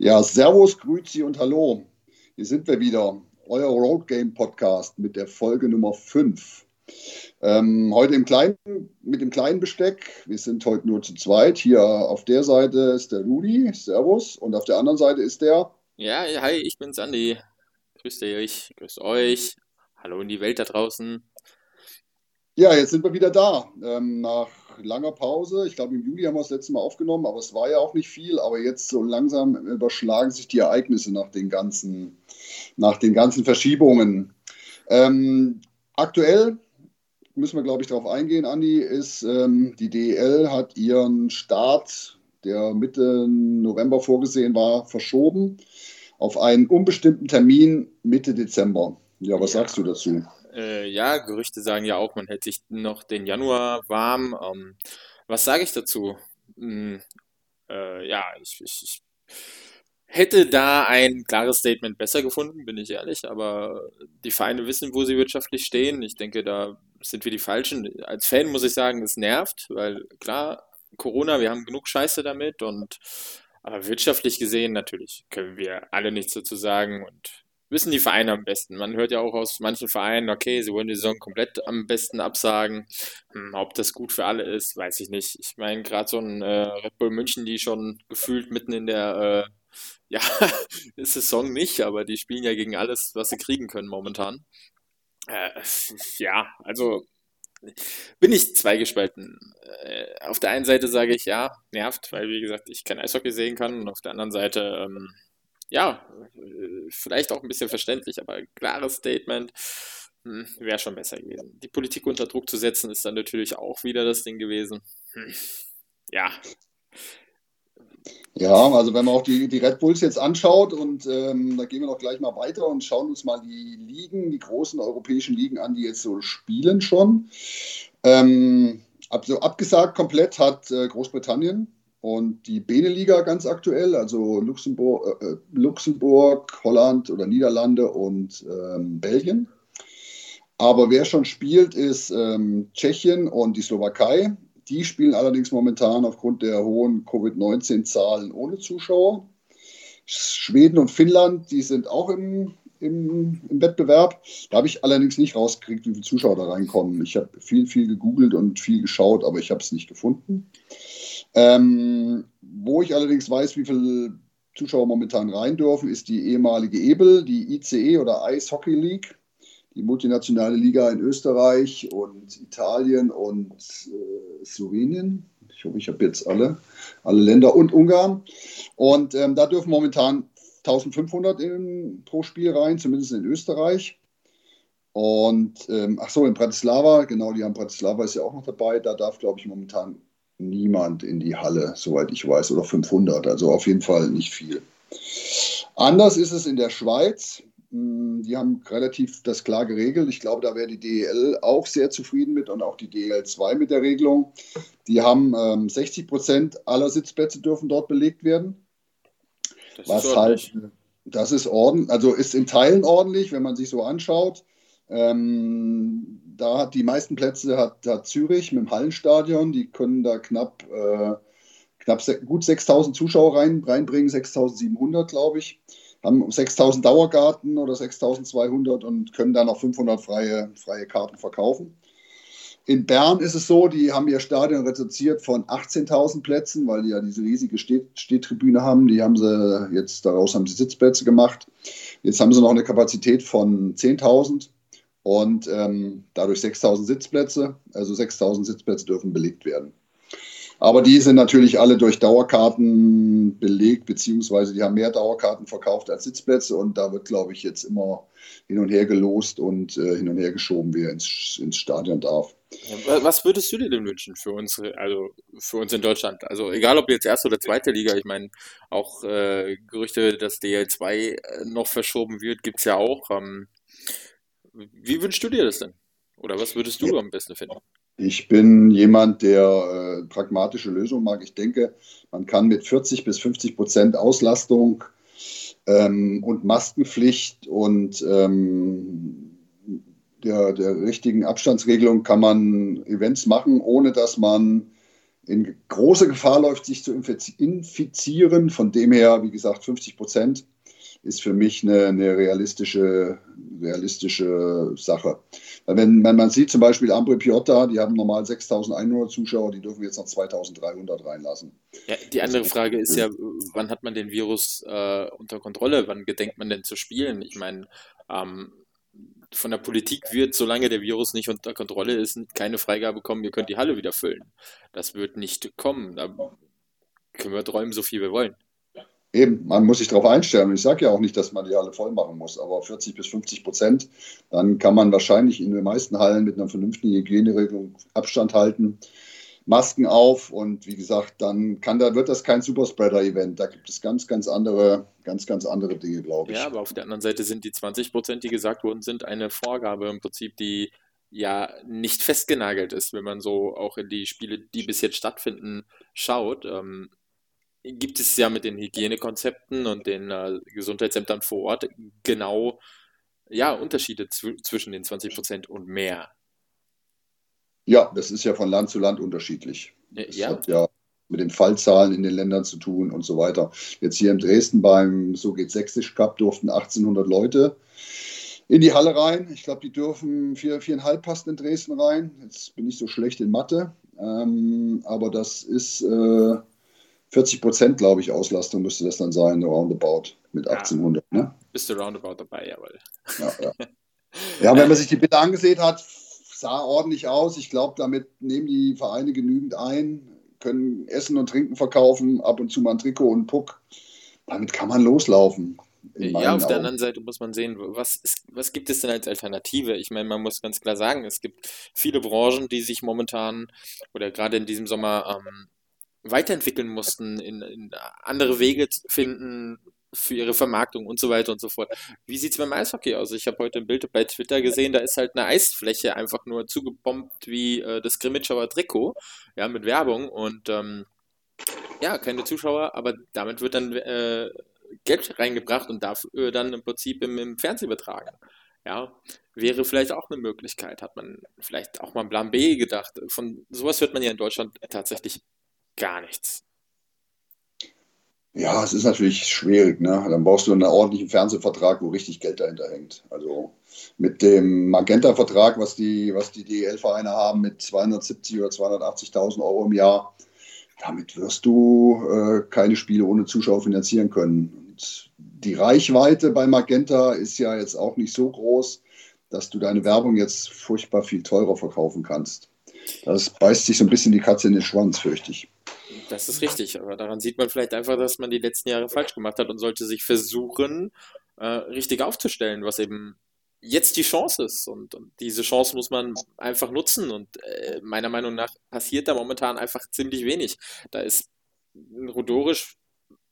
Ja, Servus, Grüezi und Hallo. Hier sind wir wieder, euer Road Game Podcast mit der Folge Nummer 5. Ähm, heute im kleinen, mit dem kleinen Besteck. Wir sind heute nur zu zweit. Hier auf der Seite ist der Rudi, Servus. Und auf der anderen Seite ist der. Ja, hi, ich bin's Andi. Grüßt euch, grüßt euch. Hallo in die Welt da draußen. Ja, jetzt sind wir wieder da. Ähm, nach langer Pause. Ich glaube, im Juli haben wir das letzte Mal aufgenommen, aber es war ja auch nicht viel. Aber jetzt so langsam überschlagen sich die Ereignisse nach den ganzen, nach den ganzen Verschiebungen. Ähm, aktuell müssen wir, glaube ich, darauf eingehen, Andi, ist ähm, die DEL hat ihren Start, der Mitte November vorgesehen war, verschoben auf einen unbestimmten Termin Mitte Dezember. Ja, was ja. sagst du dazu? Äh, ja, Gerüchte sagen ja auch, man hält sich noch den Januar warm. Ähm, was sage ich dazu? Hm, äh, ja, ich, ich, ich, hätte da ein klares Statement besser gefunden, bin ich ehrlich, aber die Vereine wissen, wo sie wirtschaftlich stehen. Ich denke, da sind wir die Falschen. Als Fan muss ich sagen, es nervt, weil klar, Corona, wir haben genug Scheiße damit und aber wirtschaftlich gesehen natürlich können wir alle nichts dazu sagen und wissen die Vereine am besten. Man hört ja auch aus manchen Vereinen, okay, sie wollen die Saison komplett am besten absagen. Hm, ob das gut für alle ist, weiß ich nicht. Ich meine, gerade so ein äh, Red Bull München, die schon gefühlt mitten in der äh, ja, Saison nicht, aber die spielen ja gegen alles, was sie kriegen können momentan. Äh, ja, also bin ich zweigespalten. Äh, auf der einen Seite sage ich, ja, nervt, weil wie gesagt, ich kein Eishockey sehen kann und auf der anderen Seite ähm, ja, äh, vielleicht auch ein bisschen verständlich, aber ein klares Statement hm, wäre schon besser gewesen. Die Politik unter Druck zu setzen, ist dann natürlich auch wieder das Ding gewesen. Hm. Ja. Ja, also wenn man auch die, die Red Bulls jetzt anschaut und ähm, da gehen wir noch gleich mal weiter und schauen uns mal die Ligen, die großen europäischen Ligen an, die jetzt so spielen schon. Ähm, also abgesagt komplett hat äh, Großbritannien und die Beneliga ganz aktuell, also Luxemburg, äh, äh, Luxemburg Holland oder Niederlande und ähm, Belgien. Aber wer schon spielt, ist ähm, Tschechien und die Slowakei. Die spielen allerdings momentan aufgrund der hohen Covid-19-Zahlen ohne Zuschauer. Schweden und Finnland, die sind auch im, im, im Wettbewerb. Da habe ich allerdings nicht rausgekriegt, wie viele Zuschauer da reinkommen. Ich habe viel, viel gegoogelt und viel geschaut, aber ich habe es nicht gefunden. Ähm, wo ich allerdings weiß, wie viele Zuschauer momentan rein dürfen, ist die ehemalige EBEL, die ICE oder Ice Hockey League, die multinationale Liga in Österreich und Italien und äh, Slowenien. Ich hoffe, ich habe jetzt alle, alle Länder und Ungarn. Und ähm, da dürfen momentan 1500 in, pro Spiel rein, zumindest in Österreich. Und ähm, ach so, in Bratislava, genau, die haben Bratislava ist ja auch noch dabei. Da darf, glaube ich, momentan niemand in die Halle, soweit ich weiß, oder 500, also auf jeden Fall nicht viel. Anders ist es in der Schweiz. Hm, die haben relativ das klar geregelt. Ich glaube, da wäre die DEL auch sehr zufrieden mit und auch die DEL 2 mit der Regelung. Die haben ähm, 60 Prozent aller Sitzplätze dürfen dort belegt werden. Das was halt, das ist ordentlich, also ist in Teilen ordentlich, wenn man sich so anschaut. Ähm, da hat die meisten Plätze hat, hat, Zürich mit dem Hallenstadion. Die können da knapp, äh, knapp gut 6000 Zuschauer rein, reinbringen, 6700, glaube ich. Haben 6000 Dauergarten oder 6200 und können dann noch 500 freie, freie Karten verkaufen. In Bern ist es so, die haben ihr Stadion reduziert von 18.000 Plätzen, weil die ja diese riesige Stehtribüne haben. Die haben sie jetzt, daraus haben sie Sitzplätze gemacht. Jetzt haben sie noch eine Kapazität von 10.000 und ähm, dadurch 6000 Sitzplätze. Also 6000 Sitzplätze dürfen belegt werden. Aber die sind natürlich alle durch Dauerkarten belegt, beziehungsweise die haben mehr Dauerkarten verkauft als Sitzplätze und da wird, glaube ich, jetzt immer hin und her gelost und äh, hin und her geschoben, wer ins, ins Stadion darf. Was würdest du dir denn wünschen für uns, also für uns in Deutschland? Also egal ob jetzt erste oder zweite Liga, ich meine, auch äh, Gerüchte, dass DL2 äh, noch verschoben wird, gibt es ja auch. Ähm, wie wünschst du dir das denn? Oder was würdest du am besten finden? Ich bin jemand, der äh, pragmatische Lösungen mag. Ich denke, man kann mit 40 bis 50 Prozent Auslastung ähm, und Maskenpflicht und ähm, der, der richtigen Abstandsregelung kann man Events machen, ohne dass man in große Gefahr läuft, sich zu infizieren. Von dem her, wie gesagt, 50 Prozent ist für mich eine, eine realistische, realistische Sache. Wenn, wenn, man sieht zum Beispiel Ambre Piotta, die haben normal 6.100 Zuschauer, die dürfen jetzt noch 2.300 reinlassen. Ja, die andere Frage ist ja, wann hat man den Virus äh, unter Kontrolle? Wann gedenkt man denn zu spielen? Ich meine, ähm, von der Politik wird, solange der Virus nicht unter Kontrolle ist, keine Freigabe kommen, ihr könnt die Halle wieder füllen. Das wird nicht kommen. Da können wir träumen, so viel wir wollen. Eben, man muss sich darauf einstellen. Ich sage ja auch nicht, dass man die Halle voll machen muss, aber 40 bis 50 Prozent, dann kann man wahrscheinlich in den meisten Hallen mit einer vernünftigen Hygieneregelung Abstand halten. Masken auf und wie gesagt, dann kann da, wird das kein Superspreader-Event. Da gibt es ganz, ganz andere, ganz, ganz andere Dinge, glaube ich. Ja, aber auf der anderen Seite sind die 20 Prozent, die gesagt wurden, sind eine Vorgabe im Prinzip, die ja nicht festgenagelt ist, wenn man so auch in die Spiele, die bis jetzt stattfinden, schaut. Ähm, gibt es ja mit den Hygienekonzepten und den äh, Gesundheitsämtern vor Ort genau ja, Unterschiede zwischen den 20 Prozent und mehr. Ja, das ist ja von Land zu Land unterschiedlich. Das ja. hat ja mit den Fallzahlen in den Ländern zu tun und so weiter. Jetzt hier in Dresden beim So geht Sächsisch Cup durften 1800 Leute in die Halle rein. Ich glaube, die dürfen vier, viereinhalb passen in Dresden rein. Jetzt bin ich so schlecht in Mathe, ähm, aber das ist äh, 40 Prozent, glaube ich, Auslastung müsste das dann sein, roundabout mit 1800. Ja, ne? Bist du roundabout dabei, jawohl. Ja, ja. ja, wenn man sich die Bilder angesehen hat, sah ordentlich aus. Ich glaube, damit nehmen die Vereine genügend ein, können Essen und Trinken verkaufen, ab und zu mal ein Trikot und einen Puck. Damit kann man loslaufen. Ja, auf Augen. der anderen Seite muss man sehen, was, ist, was gibt es denn als Alternative? Ich meine, man muss ganz klar sagen, es gibt viele Branchen, die sich momentan oder gerade in diesem Sommer ähm, weiterentwickeln mussten, in, in andere Wege finden, für ihre Vermarktung und so weiter und so fort. Wie sieht es beim Eishockey aus? Ich habe heute ein Bild bei Twitter gesehen, da ist halt eine Eisfläche einfach nur zugebombt wie äh, das Grimmitschauer Trikot, ja, mit Werbung und ähm, ja, keine Zuschauer, aber damit wird dann äh, Geld reingebracht und dafür dann im Prinzip im, im Fernsehen übertragen. Ja, wäre vielleicht auch eine Möglichkeit. Hat man vielleicht auch mal einen Plan B gedacht. Von sowas hört man ja in Deutschland tatsächlich gar nichts. Ja, es ist natürlich schwierig. Ne? Dann brauchst du einen ordentlichen Fernsehvertrag, wo richtig Geld dahinter hängt. Also mit dem Magenta-Vertrag, was die, was die DEL-Vereine haben, mit 270 oder 280.000 Euro im Jahr, damit wirst du äh, keine Spiele ohne Zuschauer finanzieren können. Und die Reichweite bei Magenta ist ja jetzt auch nicht so groß, dass du deine Werbung jetzt furchtbar viel teurer verkaufen kannst. Das beißt sich so ein bisschen die Katze in den Schwanz, fürchte ich. Das ist richtig, aber daran sieht man vielleicht einfach, dass man die letzten Jahre falsch gemacht hat und sollte sich versuchen, äh, richtig aufzustellen, was eben jetzt die Chance ist. Und, und diese Chance muss man einfach nutzen. Und äh, meiner Meinung nach passiert da momentan einfach ziemlich wenig. Da ist Rodorisch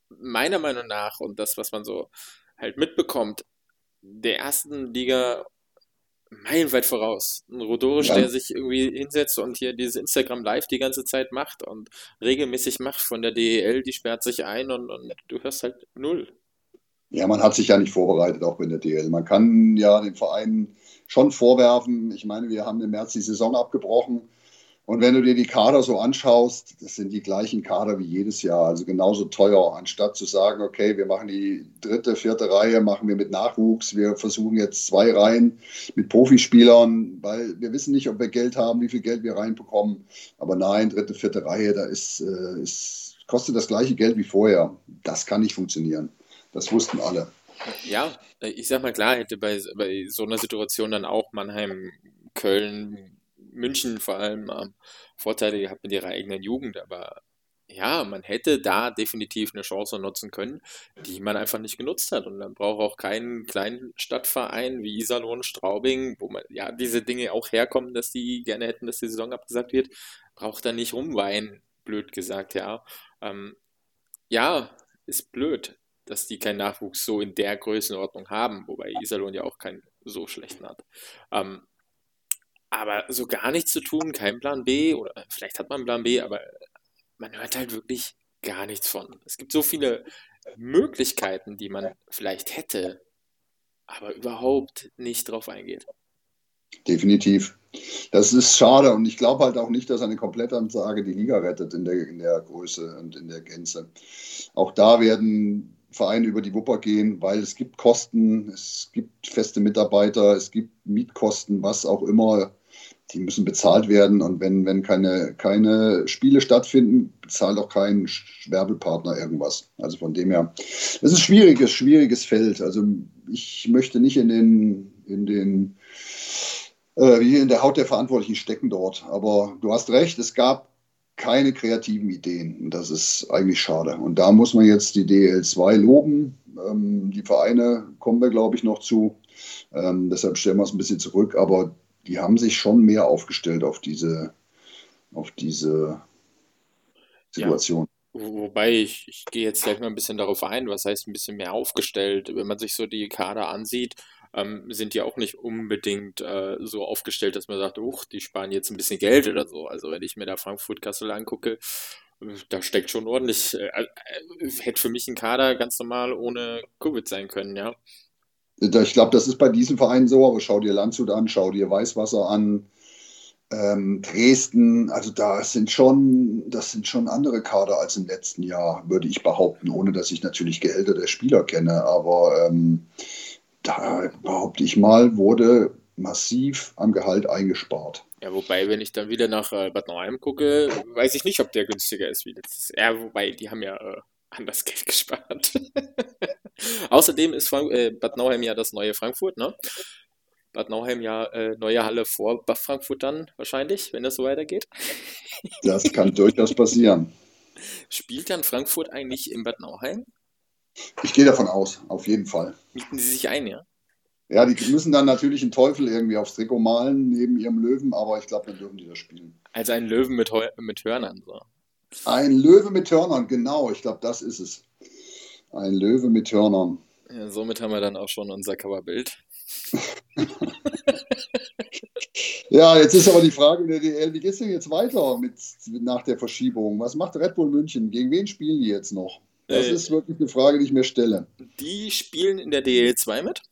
meiner Meinung nach und das, was man so halt mitbekommt, der ersten Liga meilenweit voraus. Ein Rodorisch, ja. der sich irgendwie hinsetzt und hier dieses Instagram Live die ganze Zeit macht und regelmäßig macht von der DEL, die sperrt sich ein und, und du hörst halt null. Ja, man hat sich ja nicht vorbereitet, auch bei der DL. Man kann ja den Verein schon vorwerfen. Ich meine, wir haben im März die Saison abgebrochen. Und wenn du dir die Kader so anschaust, das sind die gleichen Kader wie jedes Jahr, also genauso teuer, anstatt zu sagen, okay, wir machen die dritte, vierte Reihe, machen wir mit Nachwuchs, wir versuchen jetzt zwei Reihen mit Profispielern, weil wir wissen nicht, ob wir Geld haben, wie viel Geld wir reinbekommen. Aber nein, dritte, vierte Reihe, da ist, äh, ist, kostet das gleiche Geld wie vorher. Das kann nicht funktionieren. Das wussten alle. Ja, ich sag mal klar, hätte bei, bei so einer Situation dann auch Mannheim, Köln, München vor allem ähm, Vorteile gehabt mit ihrer eigenen Jugend, aber ja, man hätte da definitiv eine Chance nutzen können, die man einfach nicht genutzt hat. Und dann braucht auch keinen kleinen Stadtverein wie Iserlohn, Straubing, wo man ja diese Dinge auch herkommen, dass die gerne hätten, dass die Saison abgesagt wird, braucht da nicht rumweinen, blöd gesagt, ja. Ähm, ja, ist blöd, dass die keinen Nachwuchs so in der Größenordnung haben, wobei Iserlohn ja auch keinen so schlechten hat. Ähm, aber so gar nichts zu tun, kein Plan B, oder vielleicht hat man Plan B, aber man hört halt wirklich gar nichts von. Es gibt so viele Möglichkeiten, die man vielleicht hätte, aber überhaupt nicht drauf eingeht. Definitiv. Das ist schade und ich glaube halt auch nicht, dass eine Komplettansage die Liga rettet in der, in der Größe und in der Gänze. Auch da werden Vereine über die Wupper gehen, weil es gibt Kosten, es gibt feste Mitarbeiter, es gibt Mietkosten, was auch immer die müssen bezahlt werden. Und wenn, wenn keine, keine Spiele stattfinden, bezahlt auch kein Werbelpartner irgendwas. Also von dem her, es ist ein schwieriges, schwieriges Feld. Also ich möchte nicht in den, in den, äh, in der Haut der Verantwortlichen stecken dort. Aber du hast recht, es gab keine kreativen Ideen. Und das ist eigentlich schade. Und da muss man jetzt die DL2 loben. Ähm, die Vereine kommen wir, glaube ich, noch zu. Ähm, deshalb stellen wir es ein bisschen zurück. Aber die haben sich schon mehr aufgestellt auf diese, auf diese Situation. Ja, wobei ich, ich gehe jetzt gleich mal ein bisschen darauf ein, was heißt ein bisschen mehr aufgestellt. Wenn man sich so die Kader ansieht, ähm, sind die auch nicht unbedingt äh, so aufgestellt, dass man sagt, uch, die sparen jetzt ein bisschen Geld oder so. Also wenn ich mir da Frankfurt-Kassel angucke, da steckt schon ordentlich, äh, äh, hätte für mich ein Kader ganz normal ohne Covid sein können, ja. Ich glaube, das ist bei diesem Verein so, aber schau dir Landshut an, schau dir Weißwasser an, ähm, Dresden, also da sind schon, das sind schon andere Kader als im letzten Jahr, würde ich behaupten, ohne dass ich natürlich Gehälter der Spieler kenne. Aber ähm, da behaupte ich mal, wurde massiv am Gehalt eingespart. Ja, wobei, wenn ich dann wieder nach äh, Bad Nauheim gucke, weiß ich nicht, ob der günstiger ist wie letztes Jahr. Ja, wobei, die haben ja äh, anders Geld gespart. Außerdem ist Frank äh, Bad Nauheim ja das neue Frankfurt, ne? Bad Nauheim ja äh, neue Halle vor Frankfurt dann wahrscheinlich, wenn das so weitergeht. Das kann durchaus passieren. Spielt dann Frankfurt eigentlich in Bad Nauheim? Ich gehe davon aus, auf jeden Fall. Mieten sie sich ein, ja? Ja, die müssen dann natürlich einen Teufel irgendwie aufs Trikot malen, neben ihrem Löwen, aber ich glaube, dann dürfen die das spielen. Also ein Löwen mit, mit Hörnern, so. Ein Löwe mit Hörnern, genau, ich glaube, das ist es. Ein Löwe mit Hörnern. Ja, somit haben wir dann auch schon unser Coverbild. ja, jetzt ist aber die Frage in der DL, wie geht es denn jetzt weiter mit, nach der Verschiebung? Was macht Red Bull München? Gegen wen spielen die jetzt noch? Das äh, ist wirklich eine Frage, die ich mir stelle. Die spielen in der DL 2 mit,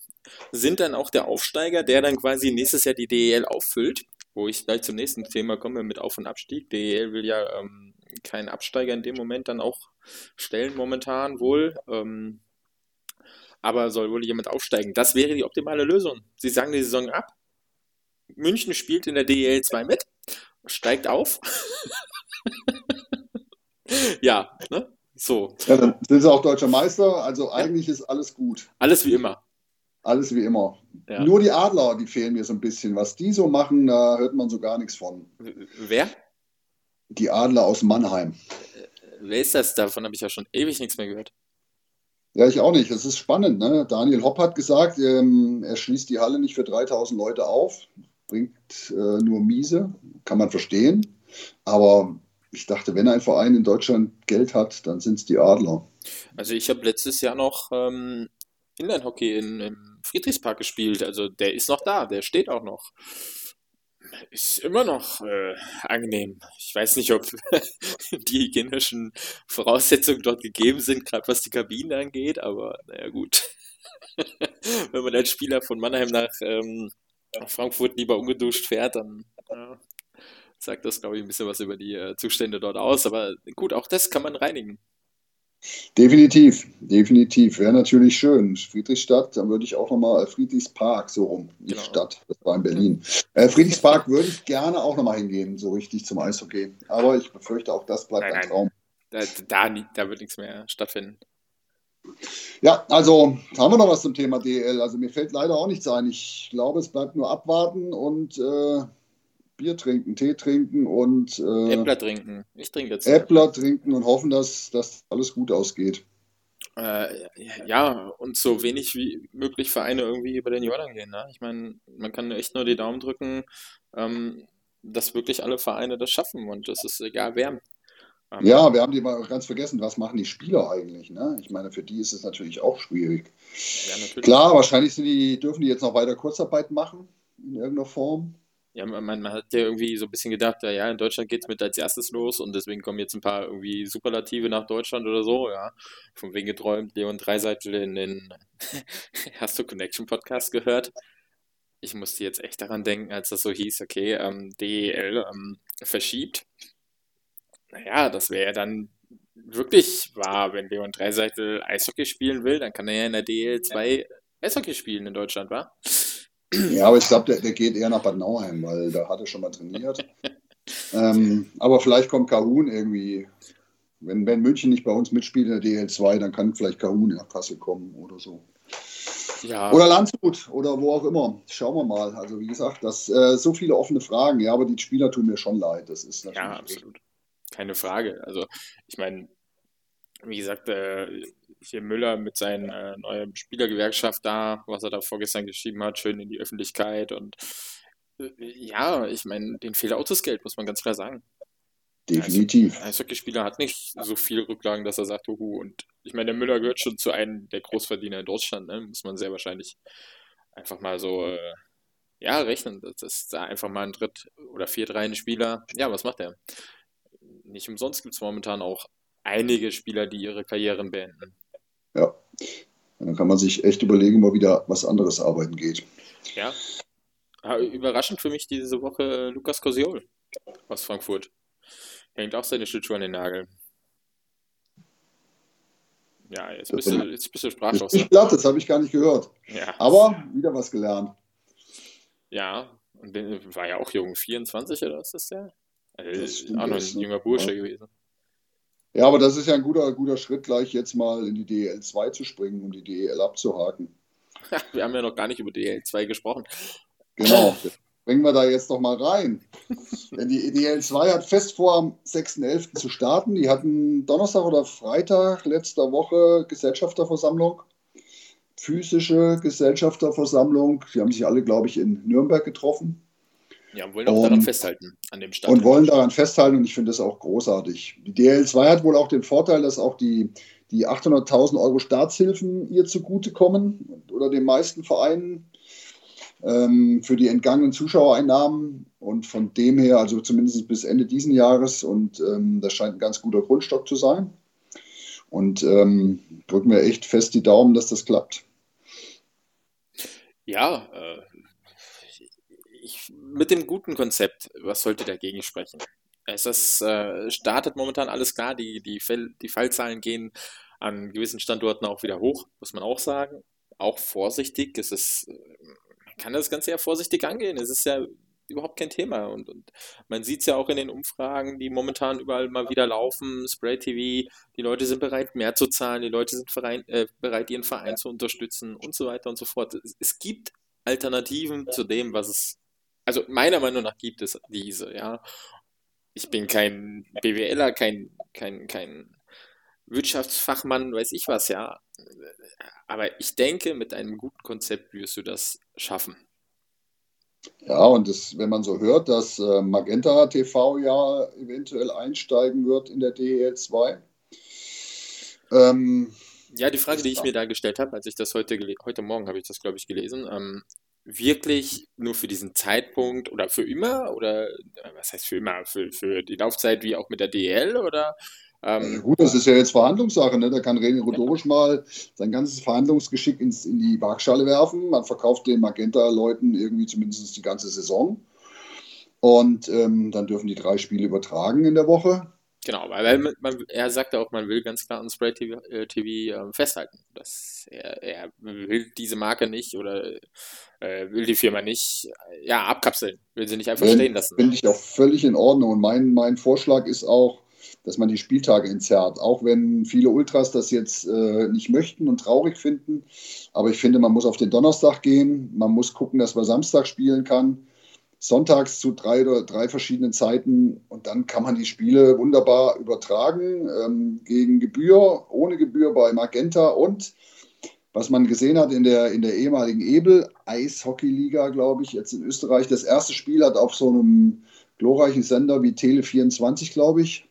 sind dann auch der Aufsteiger, der dann quasi nächstes Jahr die DEL auffüllt. Wo ich gleich zum nächsten Thema komme mit Auf- und Abstieg. DEL will ja ähm, keinen Absteiger in dem Moment dann auch stellen, momentan wohl. Ähm, aber soll wohl jemand aufsteigen. Das wäre die optimale Lösung. Sie sagen die Saison ab. München spielt in der DEL 2 mit, steigt auf. ja, ne? So. Ja, dann sind sie auch deutscher Meister, also eigentlich ist alles gut. Alles wie immer. Alles wie immer. Ja. Nur die Adler, die fehlen mir so ein bisschen. Was die so machen, da hört man so gar nichts von. Wer? Die Adler aus Mannheim. Wer ist das? Davon habe ich ja schon ewig nichts mehr gehört. Ja, ich auch nicht. Das ist spannend. Ne? Daniel Hopp hat gesagt, ähm, er schließt die Halle nicht für 3000 Leute auf, bringt äh, nur Miese, kann man verstehen. Aber ich dachte, wenn ein Verein in Deutschland Geld hat, dann sind es die Adler. Also ich habe letztes Jahr noch ähm, Inline-Hockey in, im Friedrichspark gespielt. Also der ist noch da, der steht auch noch ist immer noch äh, angenehm. Ich weiß nicht, ob die hygienischen Voraussetzungen dort gegeben sind, gerade was die Kabine angeht, aber naja gut. Wenn man als Spieler von Mannheim nach, ähm, Frankfurt lieber ungeduscht fährt, dann äh, sagt das, glaube ich, ein bisschen was über die äh, Zustände dort aus. Aber gut, auch das kann man reinigen. Definitiv, definitiv. Wäre natürlich schön. Friedrichstadt, dann würde ich auch nochmal äh, Friedrichspark so rum, nicht genau. Stadt, das war in Berlin. Äh, Friedrichspark würde ich gerne auch nochmal hingehen, so richtig zum Eishockey. Aber ich befürchte, auch das bleibt nein, ein Traum. Da, da, da wird nichts mehr stattfinden. Ja, also haben wir noch was zum Thema DL. Also mir fällt leider auch nichts ein. Ich glaube, es bleibt nur abwarten und äh, Bier trinken, Tee trinken und äh, Äppler trinken. Ich trinke jetzt. Äppler trinken und hoffen, dass das alles gut ausgeht. Äh, ja, und so wenig wie möglich Vereine irgendwie über den Jordan gehen. Ne? Ich meine, man kann echt nur die Daumen drücken, ähm, dass wirklich alle Vereine das schaffen und das ist egal wer. Ähm, ja, wir haben die mal ganz vergessen, was machen die Spieler eigentlich? Ne? Ich meine, für die ist es natürlich auch schwierig. Ja, Klar, wahrscheinlich die, dürfen die jetzt noch weiter Kurzarbeit machen in irgendeiner Form ja, man, man hat ja irgendwie so ein bisschen gedacht, ja, in Deutschland geht es mit als erstes los und deswegen kommen jetzt ein paar irgendwie Superlative nach Deutschland oder so, ja. Von wegen geträumt, Leon Dreiseitel in den Hast du Connection Podcast gehört? ich musste jetzt echt daran denken, als das so hieß, okay, ähm, DEL ähm, verschiebt. Naja, das wäre ja dann wirklich wahr, wenn Leon Dreiseitel Eishockey spielen will, dann kann er ja in der DEL 2 Eishockey spielen in Deutschland, wa? Ja, aber ich glaube, der, der, geht eher nach Bad Nauheim, weil da hat er schon mal trainiert. ähm, aber vielleicht kommt Kahun irgendwie. Wenn, wenn München nicht bei uns mitspielt in der DL2, dann kann vielleicht Kahun nach Kassel kommen oder so. Ja. Oder Landshut oder wo auch immer. Schauen wir mal. Also wie gesagt, das äh, so viele offene Fragen. Ja, aber die Spieler tun mir schon leid. Das ist natürlich. Ja, absolut. Keine Frage. Also ich meine, wie gesagt, äh, hier Müller mit seiner äh, neuen Spielergewerkschaft da, was er da vorgestern geschrieben hat, schön in die Öffentlichkeit und äh, ja, ich meine, den fehlt auch das Geld, muss man ganz klar sagen. Definitiv. Ein Eishockeyspieler hat nicht so viel Rücklagen, dass er sagt, uhu, und ich meine, der Müller gehört schon zu einem der Großverdiener in Deutschland, ne? muss man sehr wahrscheinlich einfach mal so, äh, ja, rechnen. Das ist da einfach mal ein Dritt- oder Viertreihen-Spieler. Ja, was macht er? Nicht umsonst gibt es momentan auch einige Spieler, die ihre Karrieren beenden. Ja. Dann kann man sich echt überlegen, wo wieder was anderes arbeiten geht. Ja. Überraschend für mich diese Woche Lukas Kosiol aus Frankfurt. Hängt auch seine Schlittschuhe an den Nagel. Ja, jetzt bist, du, jetzt bist du sprachlos. Ich platt, das habe ich gar nicht gehört. Ja. Aber wieder was gelernt. Ja, und war ja auch jung, 24 oder was ist der? Also, ist auch noch ein junger Bursche ja. gewesen. Ja, aber das ist ja ein guter, guter Schritt, gleich jetzt mal in die DEL 2 zu springen, um die DEL abzuhaken. Wir haben ja noch gar nicht über DEL 2 gesprochen. Genau. Bringen wir da jetzt doch mal rein. Denn die DEL 2 hat fest vor, am 6.11. zu starten. Die hatten Donnerstag oder Freitag letzter Woche Gesellschafterversammlung. Physische Gesellschafterversammlung. Die haben sich alle, glaube ich, in Nürnberg getroffen. Ja, wollen auch und, daran festhalten, an dem Start. Und wollen daran festhalten und ich finde das auch großartig. Die DL2 hat wohl auch den Vorteil, dass auch die, die 800.000 Euro Staatshilfen ihr zugutekommen oder den meisten Vereinen ähm, für die entgangenen Zuschauereinnahmen und von dem her, also zumindest bis Ende diesen Jahres und ähm, das scheint ein ganz guter Grundstock zu sein. Und ähm, drücken wir echt fest die Daumen, dass das klappt. Ja, äh, mit dem guten Konzept, was sollte dagegen sprechen? Es ist, äh, startet momentan alles klar, die, die, Fall, die Fallzahlen gehen an gewissen Standorten auch wieder hoch, muss man auch sagen. Auch vorsichtig, es ist, man kann das Ganze ja vorsichtig angehen. Es ist ja überhaupt kein Thema. Und, und man sieht es ja auch in den Umfragen, die momentan überall mal wieder laufen, Spray TV, die Leute sind bereit, mehr zu zahlen, die Leute sind verein, äh, bereit, ihren Verein zu unterstützen und so weiter und so fort. Es, es gibt Alternativen zu dem, was es also meiner Meinung nach gibt es diese, ja. Ich bin kein BWLer, kein, kein, kein Wirtschaftsfachmann, weiß ich was, ja. Aber ich denke, mit einem guten Konzept wirst du das schaffen. Ja, und das, wenn man so hört, dass äh, Magenta TV ja eventuell einsteigen wird in der DEL 2. Ähm, ja, die Frage, die ich mir da gestellt habe, als ich das heute, heute Morgen habe ich das, glaube ich, gelesen, ähm, wirklich nur für diesen Zeitpunkt oder für immer oder äh, was heißt für immer, für, für die Laufzeit wie auch mit der DL oder ähm, gut, das ist ja jetzt Verhandlungssache. Ne? Da kann René Rodorisch mal sein ganzes Verhandlungsgeschick ins, in die Waagschale werfen. Man verkauft den Magenta-Leuten irgendwie zumindest die ganze Saison. Und ähm, dann dürfen die drei Spiele übertragen in der Woche. Genau, weil man, man, er sagte auch, man will ganz klar an Spray TV, äh, TV äh, festhalten. Dass er, er, will diese Marke nicht oder äh, will die Firma nicht äh, ja, abkapseln, will sie nicht einfach Find, stehen lassen. Finde ich auch völlig in Ordnung. Und mein, mein Vorschlag ist auch, dass man die Spieltage entzerrt. Auch wenn viele Ultras das jetzt äh, nicht möchten und traurig finden. Aber ich finde, man muss auf den Donnerstag gehen. Man muss gucken, dass man Samstag spielen kann sonntags zu drei oder drei verschiedenen Zeiten und dann kann man die Spiele wunderbar übertragen ähm, gegen Gebühr, ohne Gebühr bei Magenta und was man gesehen hat in der, in der ehemaligen Ebel Eishockey-Liga, glaube ich, jetzt in Österreich. Das erste Spiel hat auf so einem glorreichen Sender wie Tele24, glaube ich,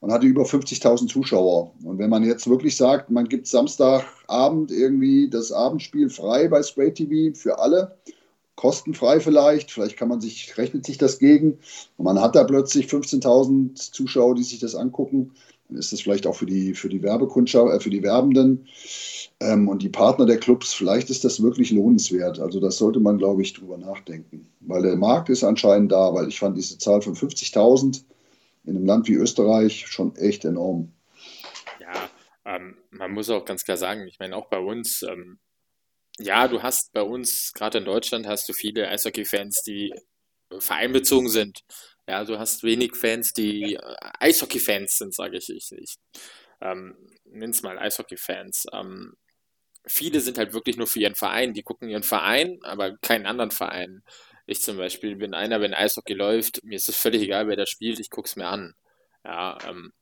und hatte über 50.000 Zuschauer. Und wenn man jetzt wirklich sagt, man gibt Samstagabend irgendwie das Abendspiel frei bei Spray TV für alle, kostenfrei vielleicht, vielleicht kann man sich, rechnet sich das gegen und man hat da plötzlich 15.000 Zuschauer, die sich das angucken, dann ist das vielleicht auch für die, für die Werbekundschaft, äh, für die Werbenden ähm, und die Partner der Clubs, vielleicht ist das wirklich lohnenswert. Also das sollte man, glaube ich, drüber nachdenken. Weil der Markt ist anscheinend da, weil ich fand diese Zahl von 50.000 in einem Land wie Österreich schon echt enorm. Ja, ähm, man muss auch ganz klar sagen, ich meine auch bei uns, ähm, ja, du hast bei uns, gerade in Deutschland, hast du viele Eishockey-Fans, die vereinbezogen sind. Ja, du hast wenig Fans, die äh, Eishockey-Fans sind, sage ich. Ich, ich ähm, nenn's mal Eishockey-Fans. Ähm, viele sind halt wirklich nur für ihren Verein. Die gucken ihren Verein, aber keinen anderen Verein. Ich zum Beispiel bin einer, wenn Eishockey läuft, mir ist es völlig egal, wer da spielt, ich gucke es mir an. Ja, ähm,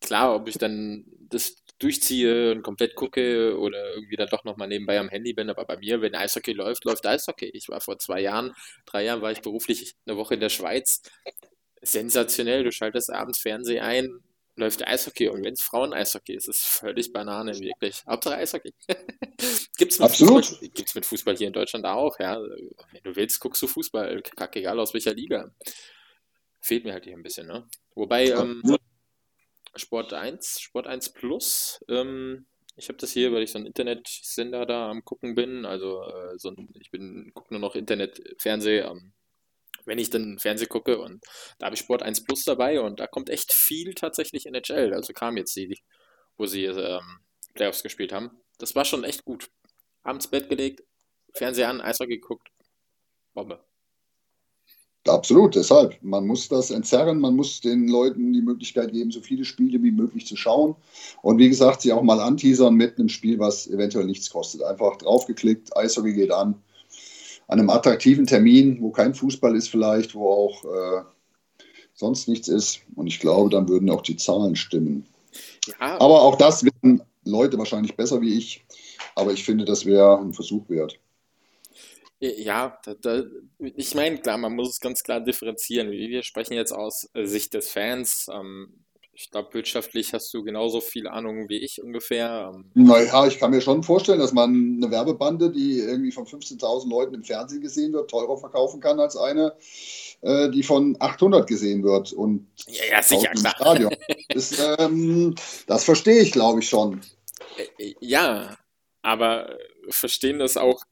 klar, ob ich dann das durchziehe und komplett gucke oder irgendwie dann doch nochmal nebenbei am Handy bin, aber bei mir, wenn Eishockey läuft, läuft Eishockey. Ich war vor zwei Jahren, drei Jahren war ich beruflich eine Woche in der Schweiz. Sensationell, du schaltest abends Fernsehen ein, läuft Eishockey und wenn es Frauen-Eishockey ist, ist es völlig Banane, wirklich. Hauptsache Eishockey. gibt's mit Absolut. Fußball, gibt's mit Fußball hier in Deutschland auch, ja. Wenn du willst, guckst du Fußball, egal aus welcher Liga. Fehlt mir halt hier ein bisschen, ne? Wobei, ähm, Sport 1, Sport 1 Plus. Ähm, ich habe das hier, weil ich so ein Internetsender da am gucken bin. Also äh, so ein, ich bin gucke nur noch Internet, Fernseh, ähm, wenn ich dann Fernseh gucke und da habe ich Sport 1 Plus dabei und da kommt echt viel tatsächlich NHL. Also kam jetzt die, wo sie ähm, Playoffs gespielt haben. Das war schon echt gut. Abends Bett gelegt, Fernseher an, Eishockey geguckt. Bombe. Absolut, deshalb. Man muss das entzerren, man muss den Leuten die Möglichkeit geben, so viele Spiele wie möglich zu schauen. Und wie gesagt, sie auch mal anteasern mit einem Spiel, was eventuell nichts kostet. Einfach draufgeklickt, Eishockey geht an. An einem attraktiven Termin, wo kein Fußball ist, vielleicht, wo auch äh, sonst nichts ist. Und ich glaube, dann würden auch die Zahlen stimmen. Ja. Aber auch das wissen Leute wahrscheinlich besser wie ich. Aber ich finde, das wäre ein Versuch wert. Ja, da, da, ich meine, klar, man muss es ganz klar differenzieren. Wir sprechen jetzt aus äh, Sicht des Fans. Ähm, ich glaube, wirtschaftlich hast du genauso viel Ahnung wie ich ungefähr. Ähm, naja, ich kann mir schon vorstellen, dass man eine Werbebande, die irgendwie von 15.000 Leuten im Fernsehen gesehen wird, teurer verkaufen kann als eine, äh, die von 800 gesehen wird. Und ja, ja sicher, klar. Stadion. Das, ähm, das verstehe ich, glaube ich, schon. Äh, ja, aber verstehen das auch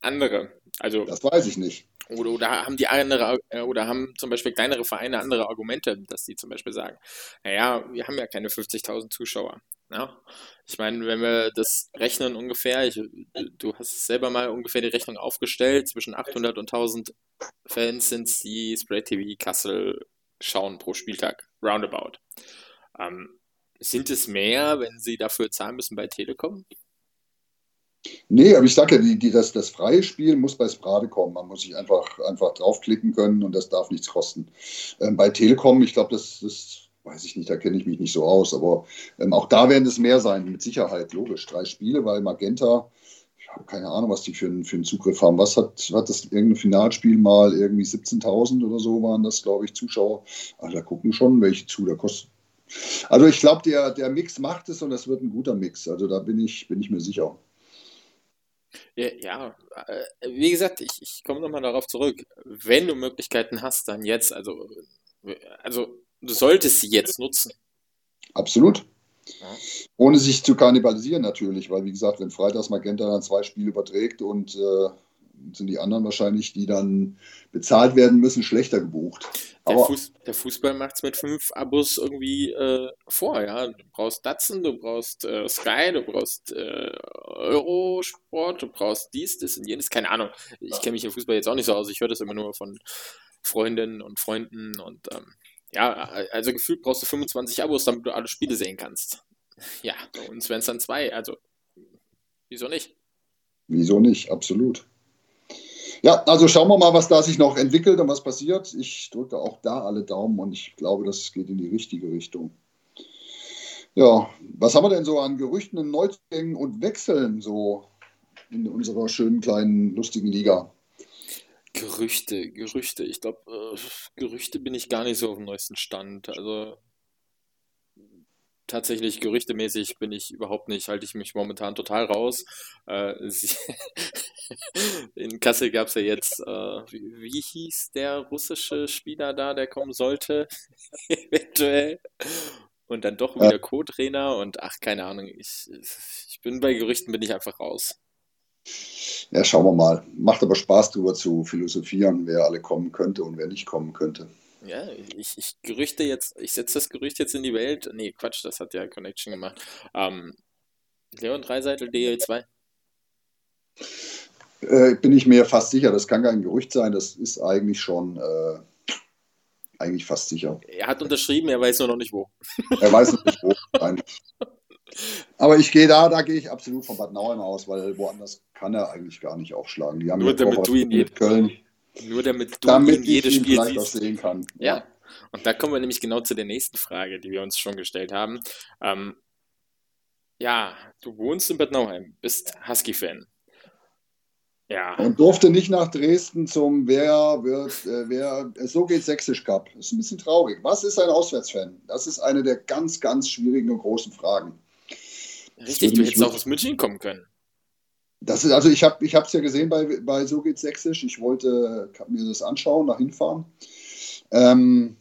andere. Also, das weiß ich nicht. Oder, oder haben die andere, äh, oder haben zum Beispiel kleinere Vereine andere Argumente, dass die zum Beispiel sagen, naja, wir haben ja keine 50.000 Zuschauer. Ja? Ne? Ich meine, wenn wir das rechnen ungefähr, ich, du hast selber mal ungefähr die Rechnung aufgestellt, zwischen 800 und 1000 Fans sind es, die Spray TV Kassel schauen pro Spieltag, roundabout. Ähm, sind es mehr, wenn sie dafür zahlen müssen bei Telekom? Nee, aber ich sage ja, die, die, das, das freie Spiel muss bei Sprade kommen. Man muss sich einfach, einfach draufklicken können und das darf nichts kosten. Ähm, bei Telekom, ich glaube, das, das weiß ich nicht, da kenne ich mich nicht so aus, aber ähm, auch da werden es mehr sein, mit Sicherheit, logisch. Drei Spiele, weil Magenta, ich habe keine Ahnung, was die für, einen, für einen Zugriff haben. Was hat, hat das irgendein Finalspiel mal irgendwie 17.000 oder so waren das, glaube ich, Zuschauer? Also da gucken schon welche zu, da kostet. Also ich glaube, der, der Mix macht es und das wird ein guter Mix. Also da bin ich, bin ich mir sicher. Ja, äh, wie gesagt, ich, ich komme nochmal darauf zurück. Wenn du Möglichkeiten hast, dann jetzt. Also, also du solltest sie jetzt nutzen. Absolut. Ja. Ohne sich zu kannibalisieren natürlich, weil wie gesagt, wenn Freitags Magenta dann zwei Spiele überträgt und äh, sind die anderen wahrscheinlich, die dann bezahlt werden müssen, schlechter gebucht. Der, Fuß, der Fußball macht es mit fünf Abos irgendwie äh, vor, ja. Du brauchst Datsen, du brauchst äh, Sky, du brauchst äh, Eurosport, du brauchst dies, das und jenes, keine Ahnung. Ich kenne mich im Fußball jetzt auch nicht so aus, ich höre das immer nur von Freundinnen und Freunden und ähm, ja, also gefühlt brauchst du 25 Abos, damit du alle Spiele sehen kannst. Ja, bei uns wären es dann zwei, also wieso nicht? Wieso nicht, absolut. Ja, also schauen wir mal, was da sich noch entwickelt und was passiert. Ich drücke auch da alle Daumen und ich glaube, das geht in die richtige Richtung. Ja, was haben wir denn so an Gerüchten und Neuzugängen und Wechseln so in unserer schönen kleinen lustigen Liga? Gerüchte, Gerüchte. Ich glaube, äh, Gerüchte bin ich gar nicht so auf dem neuesten Stand. Also tatsächlich gerüchtemäßig bin ich überhaupt nicht, halte ich mich momentan total raus. Äh, in Kassel gab es ja jetzt, äh, wie, wie, hieß der russische Spieler da, der kommen sollte? Eventuell. und dann doch wieder Co-Trainer und ach, keine Ahnung, ich, ich bin bei Gerüchten, bin ich einfach raus. Ja, schauen wir mal. Macht aber Spaß, darüber zu philosophieren, wer alle kommen könnte und wer nicht kommen könnte. Ja, ich, ich Gerüchte jetzt, ich setze das Gerücht jetzt in die Welt. Nee, Quatsch, das hat ja Connection gemacht. Ähm, Leon Dreiseitel DL2. Äh, bin ich mir fast sicher, das kann kein Gerücht sein, das ist eigentlich schon äh, eigentlich fast sicher. Er hat unterschrieben, er weiß nur noch nicht wo. Er weiß noch nicht wo. Nein. Aber ich gehe da, da gehe ich absolut von Bad Nauheim aus, weil woanders kann er eigentlich gar nicht aufschlagen. Die haben nur damit du ihn mit Köln. Nur damit du damit jedes Spiel siehst. sehen kann. Ja. ja. Und da kommen wir nämlich genau zu der nächsten Frage, die wir uns schon gestellt haben. Ähm, ja, du wohnst in Bad Nauheim, bist Husky-Fan. Ja. Und durfte nicht nach Dresden zum Wer wird, äh, wer, so geht Sächsisch Cup. Das ist ein bisschen traurig. Was ist ein Auswärtsfan? Das ist eine der ganz, ganz schwierigen und großen Fragen. Richtig, du hättest auch aus München kommen können. Das ist, also ich habe es ja gesehen bei, bei So geht's Sächsisch. Ich wollte mir das anschauen, nach hinfahren. Ähm,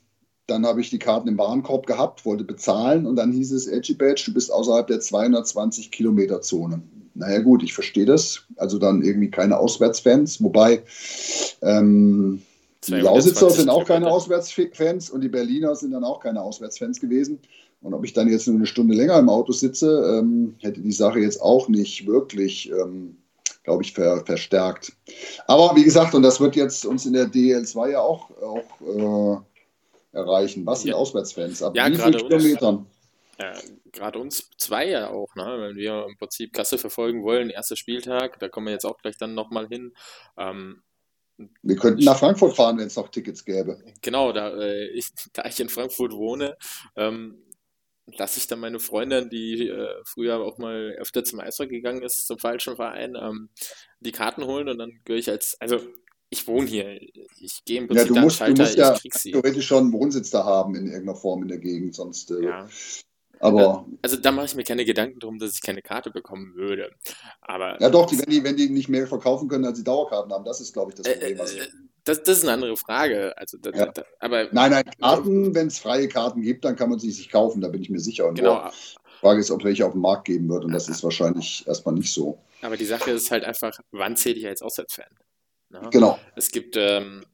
dann habe ich die Karten im Warenkorb gehabt, wollte bezahlen und dann hieß es, Edgy Badge, du bist außerhalb der 220 Kilometer Zone. Naja gut, ich verstehe das. Also dann irgendwie keine Auswärtsfans, wobei ähm, die Lausitzer sind auch keine Auswärtsfans und die Berliner sind dann auch keine Auswärtsfans gewesen. Und ob ich dann jetzt nur eine Stunde länger im Auto sitze, ähm, hätte die Sache jetzt auch nicht wirklich, ähm, glaube ich, ver verstärkt. Aber wie gesagt, und das wird jetzt uns in der DL2 ja auch, auch äh, erreichen. Was sind ja. Auswärtsfans? Ab ja, wie vielen Kilometern? Ja, gerade uns zwei ja auch, ne? wenn wir im Prinzip Kasse verfolgen wollen, erster Spieltag, da kommen wir jetzt auch gleich dann nochmal hin. Ähm, wir könnten nach Frankfurt fahren, wenn es noch Tickets gäbe. Genau, da, äh, ich, da ich in Frankfurt wohne, ähm, lasse ich dann meine Freundin, die äh, früher auch mal öfter zum Eishockey gegangen ist, zum falschen Verein, ähm, die Karten holen und dann gehöre ich als, also ich wohne hier, ich gehe im Prinzip ja, du musst, Schalter, du musst ja theoretisch schon einen Wohnsitz da haben in irgendeiner Form in der Gegend, sonst äh, ja. Aber also da mache ich mir keine Gedanken drum, dass ich keine Karte bekommen würde. Aber ja doch, die, wenn, die, wenn die nicht mehr verkaufen können, als sie Dauerkarten haben, das ist, glaube ich, das Problem. Äh, äh, das, das ist eine andere Frage. Also, da, ja. da, aber, nein, nein, Karten, wenn es freie Karten gibt, dann kann man sie sich kaufen, da bin ich mir sicher. Und genau. Die Frage ist, ob welche auf dem Markt geben wird und das ist wahrscheinlich erstmal nicht so. Aber die Sache ist halt einfach, wann zähle ich als Auswärtsfan? Ne? Genau. Es gibt ähm,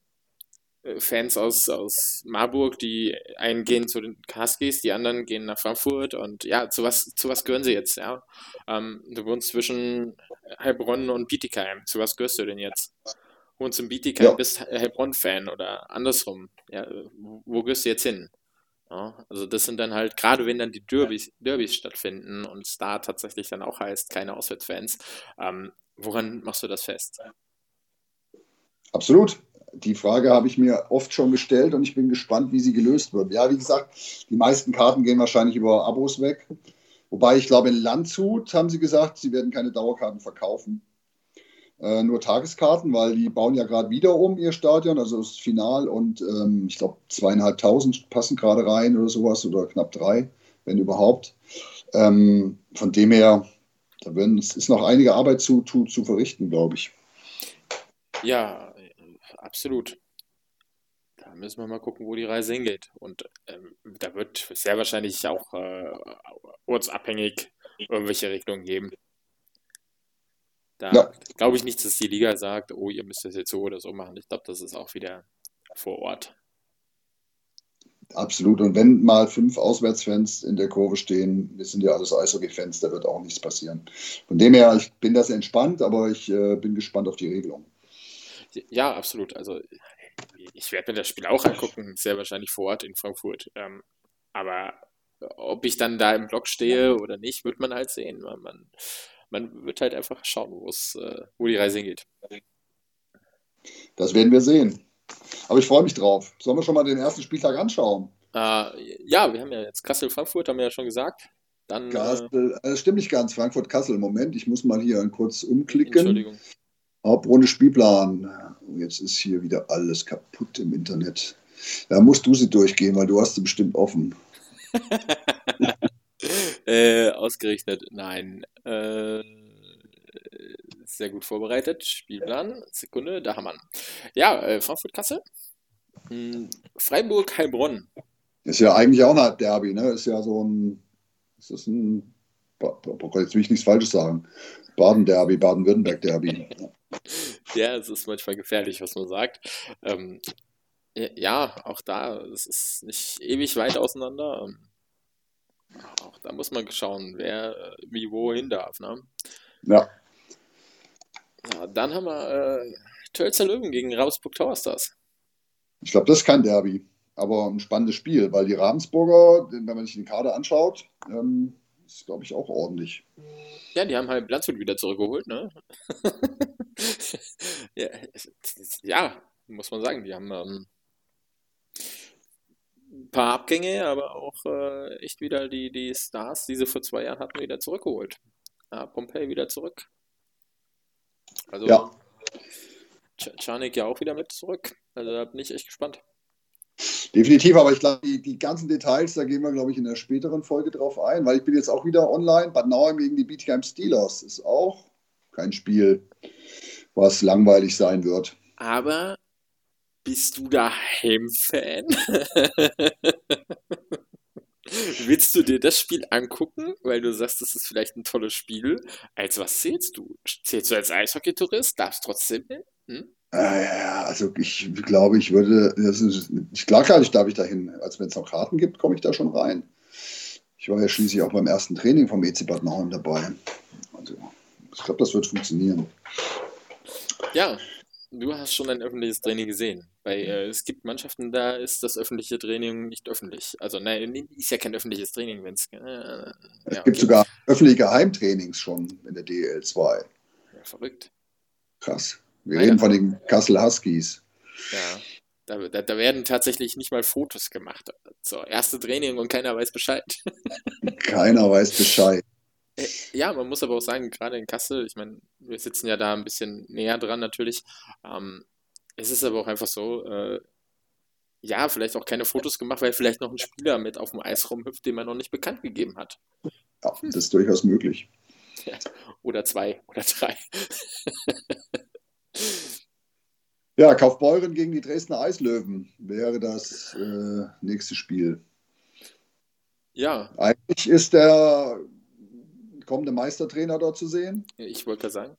Fans aus, aus Marburg, die einen gehen zu den Huskies, die anderen gehen nach Frankfurt und ja, zu was, zu was gehören sie jetzt? Ja? Ähm, du wohnst zwischen Heilbronn und Bietigheim. Zu was gehörst du denn jetzt? Wohnst in Bietigheim, ja. bist Heilbronn-Fan oder andersrum. Ja, wo gehörst du jetzt hin? Ja, also das sind dann halt, gerade wenn dann die Derbys, Derbys stattfinden und es da tatsächlich dann auch heißt, keine Auswärtsfans, ähm, woran machst du das fest? Absolut die Frage habe ich mir oft schon gestellt und ich bin gespannt, wie sie gelöst wird. Ja, wie gesagt, die meisten Karten gehen wahrscheinlich über Abos weg. Wobei ich glaube, in Landshut haben sie gesagt, sie werden keine Dauerkarten verkaufen. Äh, nur Tageskarten, weil die bauen ja gerade wieder um ihr Stadion, also das Final und ähm, ich glaube zweieinhalbtausend passen gerade rein oder sowas oder knapp drei, wenn überhaupt. Ähm, von dem her, da werden, es ist noch einige Arbeit zu, zu, zu verrichten, glaube ich. Ja, absolut. Da müssen wir mal gucken, wo die Reise hingeht. Und ähm, da wird sehr wahrscheinlich auch äh, ortsabhängig irgendwelche Regelungen geben. Da ja. glaube ich nicht, dass die Liga sagt, oh, ihr müsst das jetzt so oder so machen. Ich glaube, das ist auch wieder vor Ort. Absolut. Und wenn mal fünf Auswärtsfans in der Kurve stehen, wir sind ja alles Eishockey-Fans, da wird auch nichts passieren. Von dem her, ich bin das entspannt, aber ich äh, bin gespannt auf die Regelung. Ja, absolut. Also ich werde mir das Spiel auch angucken, sehr wahrscheinlich vor Ort in Frankfurt. Ähm, aber ob ich dann da im Block stehe oder nicht, wird man halt sehen. Man, man wird halt einfach schauen, äh, wo die Reise hingeht. Das werden wir sehen. Aber ich freue mich drauf. Sollen wir schon mal den ersten Spieltag anschauen? Äh, ja, wir haben ja jetzt Kassel-Frankfurt, haben wir ja schon gesagt. Dann, Kassel, äh, stimmt nicht ganz, Frankfurt-Kassel. Moment, ich muss mal hier kurz umklicken. Entschuldigung. Hauptrunde Spielplan. Jetzt ist hier wieder alles kaputt im Internet. Da musst du sie durchgehen, weil du hast sie bestimmt offen. äh, ausgerechnet, nein. Äh, sehr gut vorbereitet. Spielplan, Sekunde, da haben wir. Ja, äh, Frankfurt-Kassel. Hm, Freiburg-Heilbronn. Ist ja eigentlich auch eine Derby, ne? Ist ja so ein, ist das ein, jetzt will ich nichts Falsches sagen. Baden-Derby, Baden-Württemberg-Derby. Ja, es ist manchmal gefährlich, was man sagt. Ähm, ja, auch da, es ist nicht ewig weit auseinander. Ähm, auch da muss man schauen, wer äh, wie wohin darf. Ne? Ja. ja. Dann haben wir äh, Tölzer Löwen gegen Ravensburg Towerstars. Ich glaube, das ist kein Derby, aber ein spannendes Spiel, weil die Ravensburger, wenn man sich den Kader anschaut, ähm, ist, glaube ich, auch ordentlich. Ja, die haben halt Landshut wieder zurückgeholt, ne? ja, ja, muss man sagen, die haben ähm, ein paar Abgänge, aber auch äh, echt wieder die, die Stars, die sie vor zwei Jahren hatten, wieder zurückgeholt. Ja, Pompey wieder zurück. Also ja. Czarnik ja auch wieder mit zurück. Also da bin ich echt gespannt. Definitiv, aber ich glaube, die, die ganzen Details, da gehen wir, glaube ich, in der späteren Folge drauf ein, weil ich bin jetzt auch wieder online. Bad Nauheim gegen die Bietigheim Steelers ist auch kein Spiel, was langweilig sein wird. Aber bist du da Heim-Fan? Willst du dir das Spiel angucken, weil du sagst, das ist vielleicht ein tolles Spiel? Als was zählst du? Zählst du als Eishockey-Tourist? Darfst trotzdem hm? Ja, also ich glaube, ich würde, das ist, klar, klar, ich darf ich dahin. Also wenn es noch Karten gibt, komme ich da schon rein. Ich war ja schließlich auch beim ersten Training vom EC Bad Nauheim dabei. Also ich glaube, das wird funktionieren. Ja, du hast schon ein öffentliches Training gesehen. Weil äh, es gibt Mannschaften, da ist das öffentliche Training nicht öffentlich. Also nein, ist ja kein öffentliches Training, wenn es. Äh, es ja, gibt okay. sogar öffentliche Heimtrainings schon in der DL2. Ja, verrückt. Krass. Wir Nein, reden von den Kassel Huskies. Ja, da, da, da, werden tatsächlich nicht mal Fotos gemacht. So, erste Training und keiner weiß Bescheid. keiner weiß Bescheid. Äh, ja, man muss aber auch sagen, gerade in Kassel, ich meine, wir sitzen ja da ein bisschen näher dran natürlich. Ähm, es ist aber auch einfach so, äh, ja, vielleicht auch keine Fotos gemacht, weil vielleicht noch ein Spieler mit auf dem Eis rumhüpft, den man noch nicht bekannt gegeben hat. Ja, das ist durchaus möglich. Ja, oder zwei oder drei. Ja, Kaufbeuren gegen die Dresdner Eislöwen wäre das äh, nächste Spiel. Ja. Eigentlich ist der kommende Meistertrainer dort zu sehen. Ich wollte sagen,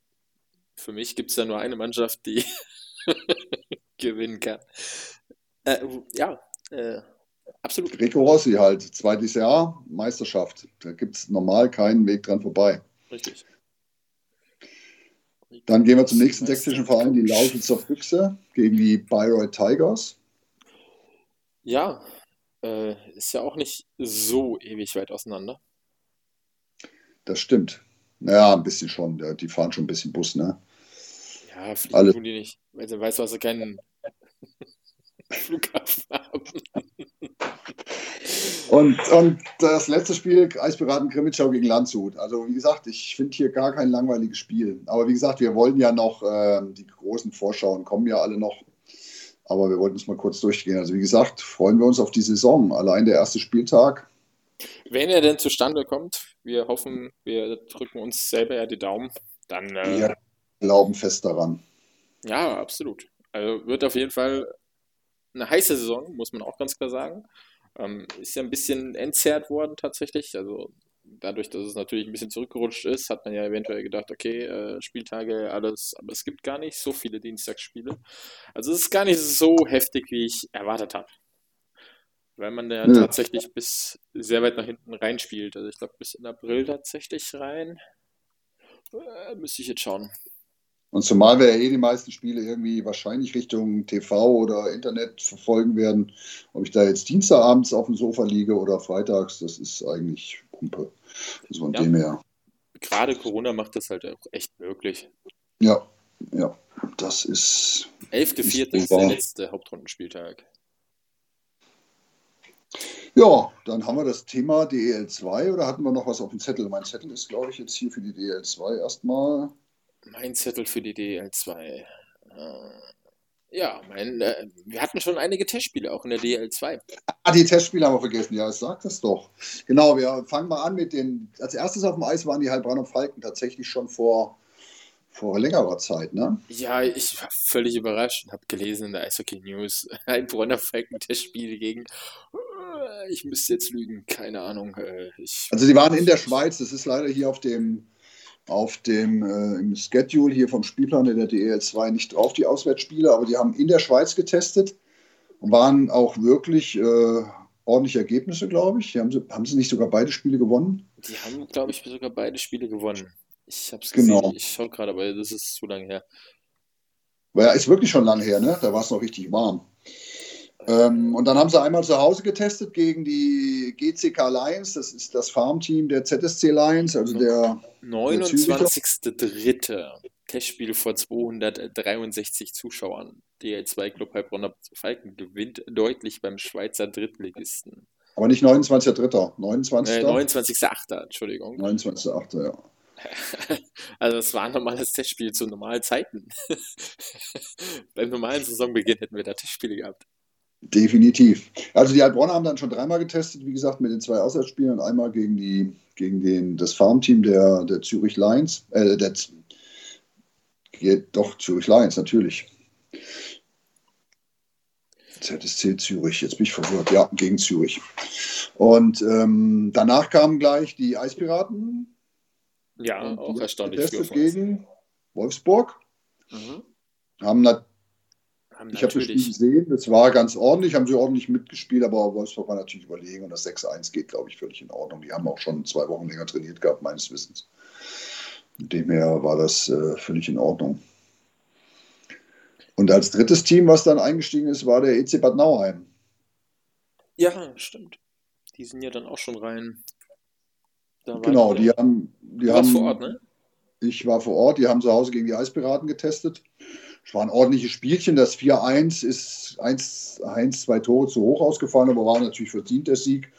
für mich gibt es da nur eine Mannschaft, die gewinnen kann. Äh, ja, äh, absolut. Rico Rossi halt, zweites Jahr, Meisterschaft. Da gibt es normal keinen Weg dran vorbei. Richtig. Dann gehen wir zum nächsten sächsischen Verein, die Lausitzer Füchse gegen die Bayreuth Tigers. Ja, äh, ist ja auch nicht so ewig weit auseinander. Das stimmt. Naja, ein bisschen schon. Die fahren schon ein bisschen Bus, ne? Ja, fliegen Alle. tun die nicht. Weil sie weiß, was sie keinen Flughafen haben. Und, und das letzte Spiel, Eispiraten Krimitschau gegen Landshut. Also wie gesagt, ich finde hier gar kein langweiliges Spiel. Aber wie gesagt, wir wollen ja noch, äh, die großen Vorschauen kommen ja alle noch. Aber wir wollten es mal kurz durchgehen. Also wie gesagt, freuen wir uns auf die Saison. Allein der erste Spieltag. Wenn er denn zustande kommt, wir hoffen, wir drücken uns selber ja die Daumen. Dann, äh, wir glauben fest daran. Ja, absolut. Also wird auf jeden Fall eine heiße Saison, muss man auch ganz klar sagen. Ähm, ist ja ein bisschen entzerrt worden tatsächlich. Also dadurch, dass es natürlich ein bisschen zurückgerutscht ist, hat man ja eventuell gedacht, okay, äh, Spieltage, alles, aber es gibt gar nicht so viele Dienstagsspiele. Also es ist gar nicht so heftig, wie ich erwartet habe. Weil man ja, ja. tatsächlich bis sehr weit nach hinten reinspielt. Also ich glaube bis in April tatsächlich rein. Äh, müsste ich jetzt schauen. Und zumal wir ja eh die meisten Spiele irgendwie wahrscheinlich Richtung TV oder Internet verfolgen werden, ob ich da jetzt Dienstagabends auf dem Sofa liege oder freitags, das ist eigentlich Pumpe. Also von ja. dem her. Gerade Corona macht das halt auch echt möglich. Ja, ja, das ist. 11.04. ist der letzte Hauptrundenspieltag. Ja, dann haben wir das Thema DEL2 oder hatten wir noch was auf dem Zettel? Mein Zettel ist, glaube ich, jetzt hier für die DEL2 erstmal. Mein Zettel für die DL2. Äh, ja, mein, äh, wir hatten schon einige Testspiele auch in der DL2. Ah, die Testspiele haben wir vergessen. Ja, sag das doch. Genau, wir fangen mal an mit den. Als erstes auf dem Eis waren die Heilbronn und Falken tatsächlich schon vor, vor längerer Zeit, ne? Ja, ich war völlig überrascht und habe gelesen in der Eishockey News, ein Bronner Falken Testspiel gegen, äh, ich müsste jetzt lügen, keine Ahnung. Äh, ich, Also die waren in der Schweiz, das ist leider hier auf dem, auf dem äh, im Schedule hier vom Spielplan der DEL2 nicht drauf, die Auswärtsspiele, aber die haben in der Schweiz getestet und waren auch wirklich äh, ordentliche Ergebnisse, glaube ich. Haben, sie, haben sie nicht sogar beide Spiele gewonnen? die haben, glaube ich, sogar beide Spiele gewonnen. Ich habe es Genau. gesehen, ich schaue gerade, aber das ist zu lange her. Ja, ist wirklich schon lange her, ne? Da war es noch richtig warm. Ähm, und dann haben sie einmal zu Hause getestet gegen die GCK Lions, das ist das Farmteam der ZSC Lions, also der 29.03. Testspiel vor 263 Zuschauern. DL2 Club Heilbronner Falken gewinnt deutlich beim Schweizer Drittligisten. Aber nicht 29.3., 29. Äh, 29.08. Entschuldigung. 29.8., ja. Also es war ein normales Testspiel zu normalen Zeiten. Beim normalen Saisonbeginn hätten wir da Testspiele gehabt. Definitiv. Also die Heilbronner haben dann schon dreimal getestet, wie gesagt, mit den zwei Auswärtsspielen und einmal gegen, die, gegen den, das Farmteam der, der Zürich Lions. Äh, der, doch, Zürich Lions, natürlich. ZSC Zürich, jetzt bin ich verwirrt. Ja, gegen Zürich. Und ähm, danach kamen gleich die Eispiraten. Ja, und auch die erstaunlich getestet für uns. gegen Wolfsburg. Mhm. Haben nat Haben Ich habe das Spiel natürlich. gesehen, das war ganz ordentlich, haben sie ordentlich mitgespielt, aber Wolfsburg war natürlich überlegen und das 6-1 geht, glaube ich, völlig in Ordnung. Die haben auch schon zwei Wochen länger trainiert gehabt, meines Wissens. Von dem her war das äh, völlig in Ordnung. Und als drittes Team, was dann eingestiegen ist, war der EC Bad Nauheim. Ja, stimmt. Die sind ja dann auch schon rein. Genau, die haben. Die Du haben vor Ort, ne? Ich war vor Ort, die haben zu Hause gegen die Eispiraten getestet. Es war ein ordentliches Spielchen. Das 4-1 ist 1, 1, zwei Tore zu hoch ausgefallen, aber war natürlich verdient der Sieg.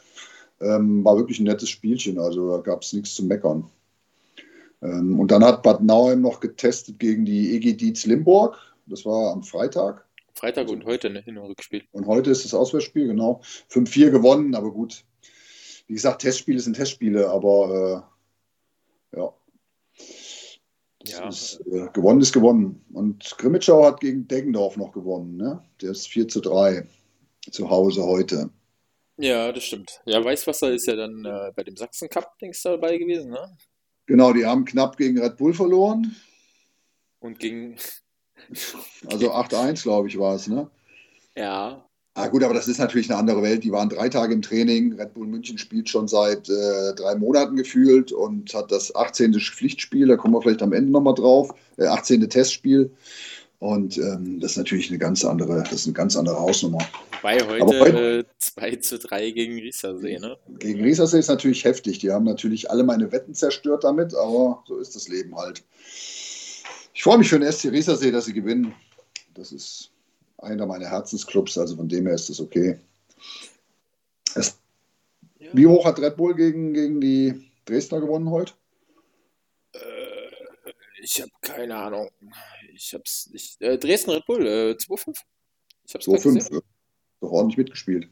Ähm, war wirklich ein nettes Spielchen, also da gab es nichts zu meckern. Ähm, und dann hat Bad Nauheim noch getestet gegen die EG Dietz Limburg. Das war am Freitag. Freitag und heute, ne? Hin- und Rückspiel. Und heute ist das Auswärtsspiel, genau. 5-4 gewonnen, aber gut. Wie gesagt, Testspiele sind Testspiele, aber äh, ja. Ja. Ist, äh, gewonnen ist gewonnen. Und Grimmitschau hat gegen Deggendorf noch gewonnen. Ne? Der ist 4 zu 3 zu Hause heute. Ja, das stimmt. Ja, Weißwasser ist ja dann äh, bei dem Sachsen Cup, denkst du, dabei gewesen, ne? Genau, die haben knapp gegen Red Bull verloren. Und gegen, Also 8-1, glaube ich, war es. Ne? ja, Ah, gut, aber das ist natürlich eine andere Welt. Die waren drei Tage im Training. Red Bull München spielt schon seit äh, drei Monaten gefühlt und hat das 18. Pflichtspiel. Da kommen wir vielleicht am Ende nochmal drauf. Äh, 18. Testspiel. Und ähm, das ist natürlich eine ganz andere, das ist eine ganz andere Hausnummer. wobei Aber heute heute- äh, 2 zu 3 gegen Riesersee, ne? Gegen Riesersee ist natürlich heftig. Die haben natürlich alle meine Wetten zerstört damit, aber so ist das Leben halt. Ich freue mich für den SC Riesersee, dass sie gewinnen. Das ist einer meiner Herzensclubs, also von dem her ist das okay. Es, Ja. wie hoch hat Red Bull gegen, gegen die Dresdner gewonnen heute? Äh, ich habe keine Ahnung. Ich hab's nicht. Äh, Dresden Red Bull, äh, 2-5. Ich hab's grad 2-5. gesehen. Doch ordentlich mitgespielt.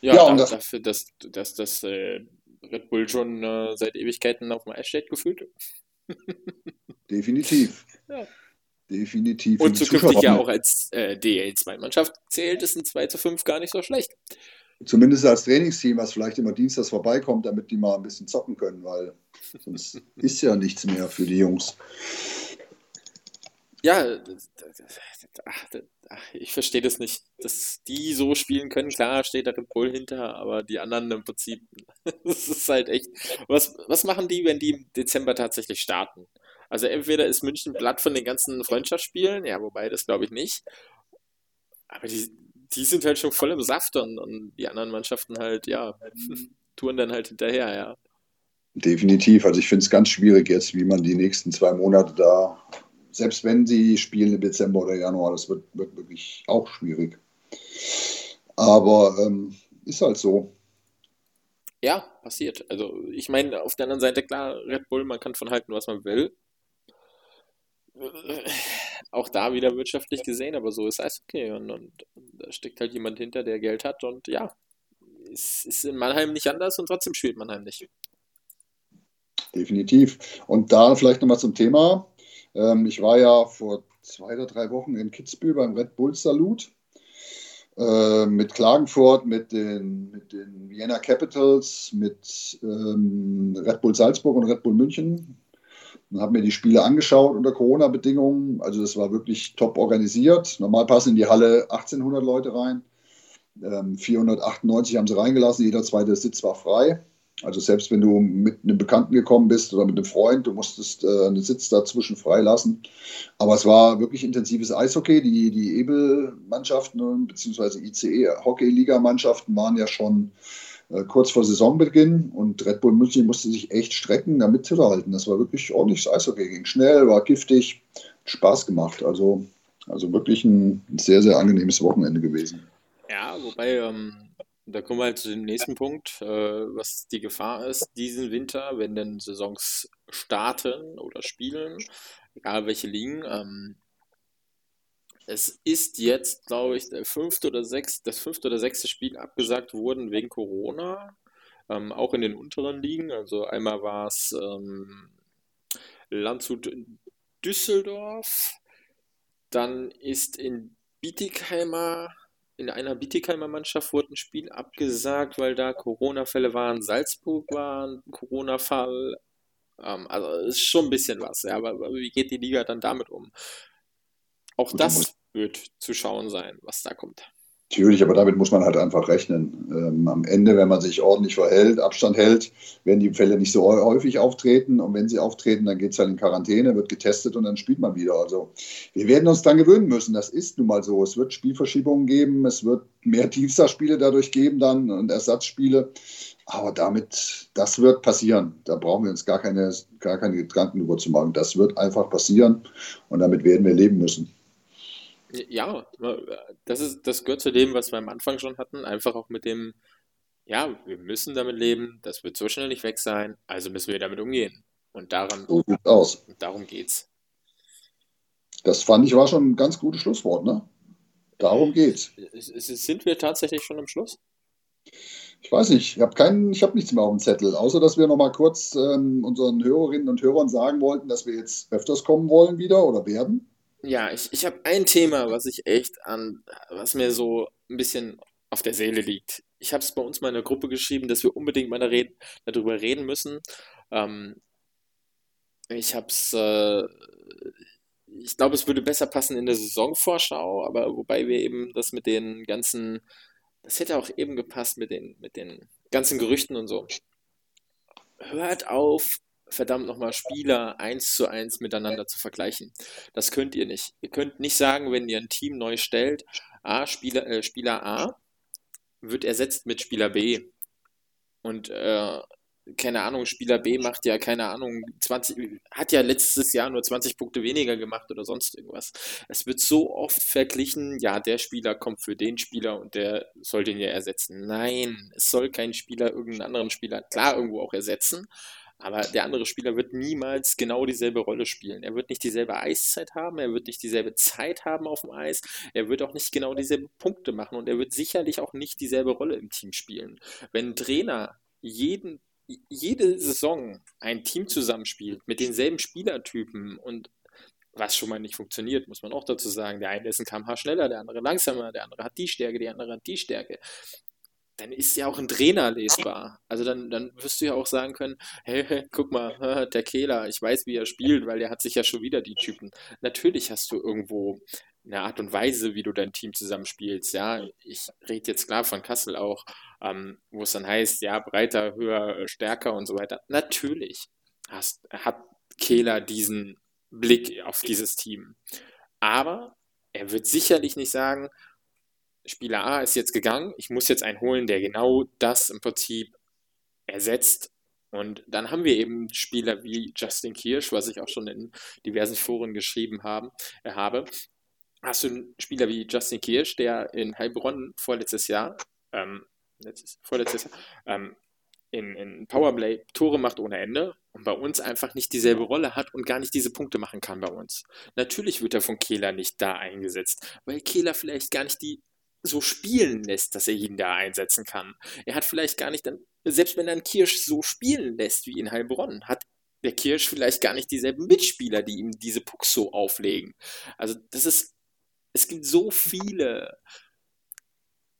Ja, Ja, und das- dafür, dass, dass das äh, Red Bull schon äh, seit Ewigkeiten auf dem Eis steht, gefühlt. Definitiv. Ja. Definitiv. Und zukünftig ja auch als äh, DL2-Mannschaft zählt, ist ein 2 zu 5 gar nicht so schlecht. Zumindest als Trainingsteam, was vielleicht immer dienstags vorbeikommt, damit die mal ein bisschen zocken können, weil sonst ist ja nichts mehr für die Jungs. Ja, ach, ich verstehe das nicht, dass die so spielen können. Klar steht da Red Bull hinter, aber die anderen im Prinzip, das ist halt echt. Was, was machen die, wenn die im Dezember tatsächlich starten? Also entweder ist München platt von den ganzen Freundschaftsspielen, ja, wobei das glaube ich nicht. Aber die, die sind halt schon voll im Saft und, und die anderen Mannschaften halt, ja, touren dann halt hinterher, ja. Definitiv. Also ich finde es ganz schwierig jetzt, wie man die nächsten zwei Monate da, selbst wenn sie spielen im Dezember oder Januar, das wird, wird wirklich auch schwierig. Aber ähm, ist halt so. Ja, passiert. Also ich meine, auf der anderen Seite, klar, Red Bull, man kann von halten, was man will. Auch da wieder wirtschaftlich gesehen, aber so ist Eishockey und, und da steckt halt jemand hinter, der Geld hat und ja, es ist in Mannheim nicht anders und trotzdem spielt Mannheim nicht. Definitiv. Und da vielleicht nochmal zum Thema. Ähm, ich war ja vor zwei oder drei Wochen in Kitzbühel beim Red Bull Salut äh, mit Klagenfurt, mit den, mit den Vienna Capitals, mit ähm, Red Bull Salzburg und Red Bull München. Und habe mir die Spiele angeschaut unter Corona-Bedingungen. Also das war wirklich top organisiert. Normal passen in die Halle 1800 Leute rein. Ähm, 498 haben sie reingelassen, jeder zweite Sitz war frei. Also selbst wenn du mit einem Bekannten gekommen bist oder mit einem Freund, du musstest äh, einen Sitz dazwischen freilassen. Aber es war wirklich intensives Eishockey. Die, die Ebel-Mannschaften bzw. ICE-Hockey-Liga-Mannschaften waren ja schon kurz vor Saisonbeginn und Red Bull München musste sich echt strecken, da mitzuhalten. Das war wirklich ordentliches Eishockey. Ging schnell, war giftig, Spaß gemacht. Also, also wirklich ein sehr, sehr angenehmes Wochenende gewesen. Ja, wobei ähm, da kommen wir halt zu dem nächsten Punkt, äh, was die Gefahr ist diesen Winter, wenn denn Saisons starten oder spielen, egal welche liegen. Ähm, es ist jetzt, glaube ich, der fünfte oder sechste, das fünfte oder sechste Spiel abgesagt worden wegen Corona, ähm, auch in den unteren Ligen. Also einmal war es ähm, Landshut Düsseldorf, dann ist in Bietigheimer in einer Bietigheimer Mannschaft wurde ein Spiel abgesagt, weil da Corona-Fälle waren. Salzburg war ein Corona-Fall. Ähm, also ist schon ein bisschen was, ja. Aber, aber, wie geht die Liga dann damit um? Auch Gut, das wird zu schauen sein, was da kommt. Natürlich, aber damit muss man halt einfach rechnen. Ähm, am Ende, wenn man sich ordentlich verhält, Abstand hält, werden die Fälle nicht so häufig auftreten. Und wenn sie auftreten, dann geht es halt in Quarantäne, wird getestet und dann spielt man wieder. Also wir werden uns dann gewöhnen müssen. Das ist nun mal so. Es wird Spielverschiebungen geben, es wird mehr Dienstagspiele dadurch geben dann und Ersatzspiele. Aber damit, das wird passieren. Da brauchen wir uns gar keine, gar keine Gedanken über zu machen. Das wird einfach passieren und damit werden wir leben müssen. Ja, das ist, das gehört zu dem, was wir am Anfang schon hatten, einfach auch mit dem, ja, wir müssen damit leben, das wird so schnell nicht weg sein, also müssen wir damit umgehen. Und daran, so sieht's aus. Darum geht's. Das fand ich war schon ein ganz gutes Schlusswort, ne? Darum geht's. Sind wir tatsächlich schon am Schluss? Ich weiß nicht, ich habe habe nichts mehr auf dem Zettel, außer dass wir noch mal kurz ähm, unseren Hörerinnen und Hörern sagen wollten, dass wir jetzt öfters kommen wollen wieder oder werden. Ja, ich, ich habe ein Thema, was ich echt an, was mir so ein bisschen auf der Seele liegt. Ich habe es bei uns mal in der Gruppe geschrieben, dass wir unbedingt mal reden, darüber reden müssen. Ähm, ich habe es, äh, ich glaube, es würde besser passen in der Saisonvorschau, aber wobei wir eben das mit den ganzen, das hätte auch eben gepasst mit den, mit den ganzen Gerüchten und so. Hört auf, verdammt nochmal Spieler eins zu eins miteinander zu vergleichen. Das könnt ihr nicht. Ihr könnt nicht sagen, wenn ihr ein Team neu stellt, A, Spieler, äh, Spieler A wird ersetzt mit Spieler B. Und äh, keine Ahnung, Spieler B macht ja, keine Ahnung, 20, hat ja letztes Jahr nur 20 Punkte weniger gemacht oder sonst irgendwas. Es wird so oft verglichen, ja, der Spieler kommt für den Spieler und der soll den ja ersetzen. Nein, es soll kein Spieler irgendeinen anderen Spieler, klar, irgendwo auch ersetzen, aber der andere Spieler wird niemals genau dieselbe Rolle spielen. Er wird nicht dieselbe Eiszeit haben, er wird nicht dieselbe Zeit haben auf dem Eis, er wird auch nicht genau dieselbe Punkte machen und er wird sicherlich auch nicht dieselbe Rolle im Team spielen. Wenn ein Trainer jeden, jede Saison ein Team zusammenspielt mit denselben Spielertypen und was schon mal nicht funktioniert, muss man auch dazu sagen. Der eine ist ein kmh schneller, der andere langsamer, der andere hat die Stärke, der andere hat die Stärke dann ist ja auch ein Trainer lesbar. Also dann, dann wirst du ja auch sagen können, hey, guck mal, der Kehler, ich weiß, wie er spielt, weil der hat sich ja schon wieder die Typen. Natürlich hast du irgendwo eine Art und Weise, wie du dein Team zusammenspielst. Ja, ich rede jetzt klar von Kassel auch, ähm, wo es dann heißt, ja, breiter, höher, stärker und so weiter. Natürlich hast, hat Kehler diesen Blick auf dieses Team. Aber er wird sicherlich nicht sagen, Spieler A ist jetzt gegangen, ich muss jetzt einen holen, der genau das im Prinzip ersetzt. Und dann haben wir eben Spieler wie Justin Kirsch, was ich auch schon in diversen Foren geschrieben haben, äh, habe. Hast du einen Spieler wie Justin Kirsch, der in Heilbronn vorletztes Jahr, ähm, letztes, vorletztes Jahr, ähm, in, in Powerplay Tore macht ohne Ende und bei uns einfach nicht dieselbe Rolle hat und gar nicht diese Punkte machen kann bei uns. Natürlich wird er von Kehler nicht da eingesetzt, weil Kehler vielleicht gar nicht die so spielen lässt, dass er ihn da einsetzen kann. Er hat vielleicht gar nicht dann, selbst wenn er einen Kirsch so spielen lässt wie in Heilbronn, hat der Kirsch vielleicht gar nicht dieselben Mitspieler, die ihm diese Pucks so auflegen. Also das ist, es gibt so viele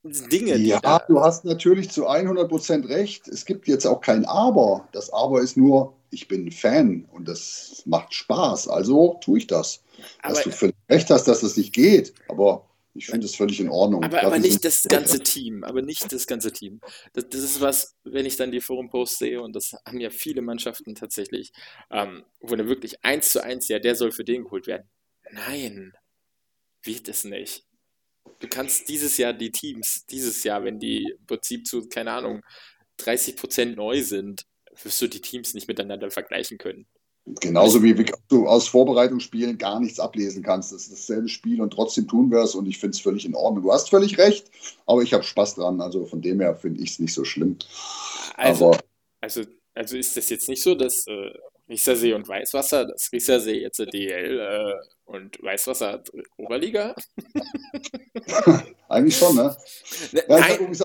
Dinge. Ja, da du hast natürlich zu 100% recht. Es gibt jetzt auch kein Aber. Das Aber ist nur, ich bin Fan und das macht Spaß. Also tue ich das. Aber, dass du völlig recht hast, dass das nicht geht. Aber ich finde es völlig in Ordnung. Aber, aber nicht das ganze Team. Aber nicht das ganze Team. Das, das, ist was, wenn ich dann die Forum-Posts sehe, und das haben ja viele Mannschaften tatsächlich, ähm, wo dann wirklich eins zu eins, ja, der soll für den geholt werden. Nein, wird es nicht. Du kannst dieses Jahr die Teams, dieses Jahr, wenn die im Prinzip zu, keine Ahnung, 30 Prozent neu sind, wirst du die Teams nicht miteinander vergleichen können. Genauso wie du aus Vorbereitungsspielen gar nichts ablesen kannst. Das ist dasselbe Spiel und trotzdem tun wir es und ich finde es völlig in Ordnung. Du hast völlig recht, aber ich habe Spaß dran. Also von dem her finde ich es nicht so schlimm. Also, aber, also, also ist das jetzt nicht so, dass äh, Riesersee und Weißwasser, das Riesersee jetzt DL äh, und Weißwasser Oberliga? Eigentlich schon, ne? ne ja, ich habe übrigens,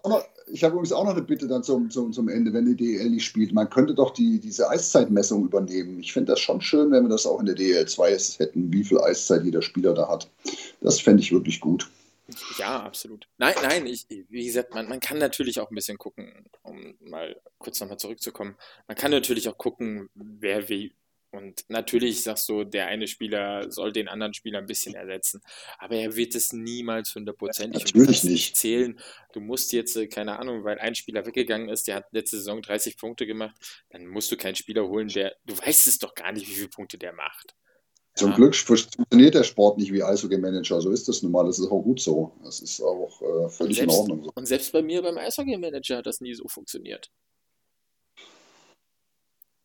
hab übrigens, auch noch eine Bitte dann zum, zum, zum Ende, wenn die DL nicht spielt. Man könnte doch die, diese Eiszeitmessung übernehmen. Ich finde das schon schön, wenn wir das auch in der DL 2 hätten, wie viel Eiszeit jeder Spieler da hat. Das fände ich wirklich gut. Ja, absolut. Nein, nein, ich, wie gesagt, man, man kann natürlich auch ein bisschen gucken, um mal kurz nochmal zurückzukommen. Man kann natürlich auch gucken, wer wie. Und natürlich sagst du, der eine Spieler soll den anderen Spieler ein bisschen ersetzen. Aber er wird es niemals hundertprozentig natürlich nicht zählen. Du musst jetzt, äh, keine Ahnung, weil ein Spieler weggegangen ist, der hat letzte Saison 30 Punkte gemacht, dann musst du keinen Spieler holen, der, du weißt es doch gar nicht, wie viele Punkte der macht. Zum ja. Glück funktioniert der Sport nicht wie Eishockey-Manager. So ist das nun mal. Das ist auch gut so. Das ist auch äh, völlig selbst, in Ordnung. So. Und selbst bei mir beim Eishockey-Manager hat das nie so funktioniert.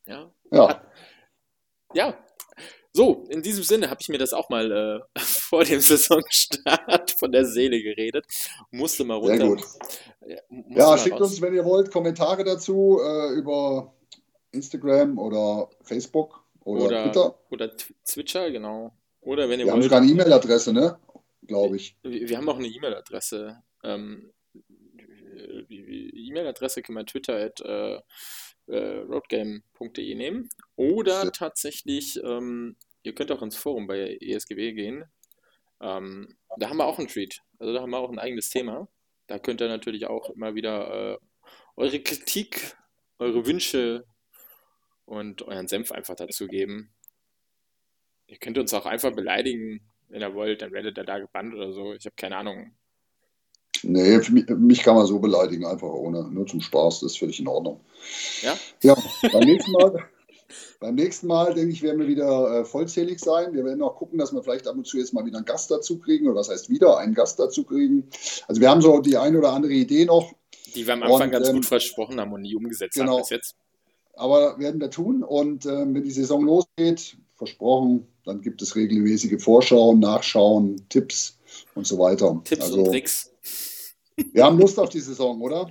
Ja. Ja. Ja. So, in diesem Sinne habe ich mir das auch mal äh, vor dem Saisonstart von der Seele geredet. Musste mal runter. Sehr gut. Ja, ja schickt raus. uns, wenn ihr wollt, Kommentare dazu äh, über Instagram oder Facebook oder, oder Twitter. Oder Twitcher, genau. Oder wenn ihr Wir wollt, haben sogar eine E-Mail-Adresse, ne? Glaube ich. Wir, wir, haben auch eine E-Mail-Adresse. Ähm, E-Mail-Adresse kann man Twitter at äh, äh, roadgame.de nehmen. Oder tatsächlich, ähm, ihr könnt auch ins Forum bei ESGW gehen. Ähm, da haben wir auch einen Tweet. Also da haben wir auch ein eigenes Thema. Da könnt ihr natürlich auch immer wieder äh, eure Kritik, eure Wünsche und euren Senf einfach dazugeben. Ihr könnt uns auch einfach beleidigen, wenn ihr wollt, dann werdet ihr da gebannt oder so. Ich habe keine Ahnung. Nee, mich, mich, kann man so beleidigen, einfach ohne, nur zum Spaß, das ist völlig in Ordnung. Ja? Ja, beim nächsten Mal, beim nächsten Mal denke ich, werden wir wieder äh, vollzählig sein. Wir werden auch gucken, dass wir vielleicht ab und zu jetzt mal wieder einen Gast dazu kriegen, oder was heißt wieder einen Gast dazu kriegen. Also wir haben so die eine oder andere Idee noch. Die wir am Anfang und, ganz ähm, gut versprochen haben und nie umgesetzt genau. haben bis jetzt. Aber werden wir tun. Und äh, wenn die Saison losgeht, versprochen, dann gibt es regelmäßige Vorschauen, Nachschauen, Tipps und so weiter. Tipps also, und Tricks. Wir haben Lust auf die Saison, oder?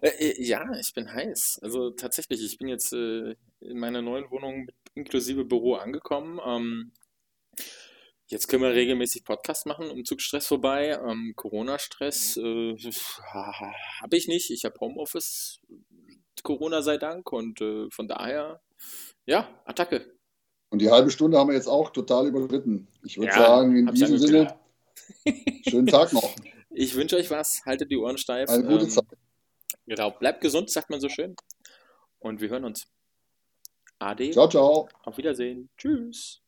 Äh, äh, ja, ich bin heiß. Also tatsächlich, ich bin jetzt äh, in meiner neuen Wohnung inklusive Büro angekommen. Ähm, jetzt können wir regelmäßig Podcast machen, Umzugsstress vorbei. Ähm, Corona-Stress äh, habe ich nicht. Ich habe Homeoffice Corona sei Dank und äh, von daher, ja, Attacke. Und die halbe Stunde haben wir jetzt auch total überschritten. Ich würde ja, sagen, in diesem Sinne, schönen Tag noch. Ich wünsche euch was, haltet die Ohren steif. Eine gute ähm, Zeit. Genau, bleibt gesund, sagt man so schön. Und wir hören uns. Ade. Ciao, ciao. Auf Wiedersehen. Tschüss.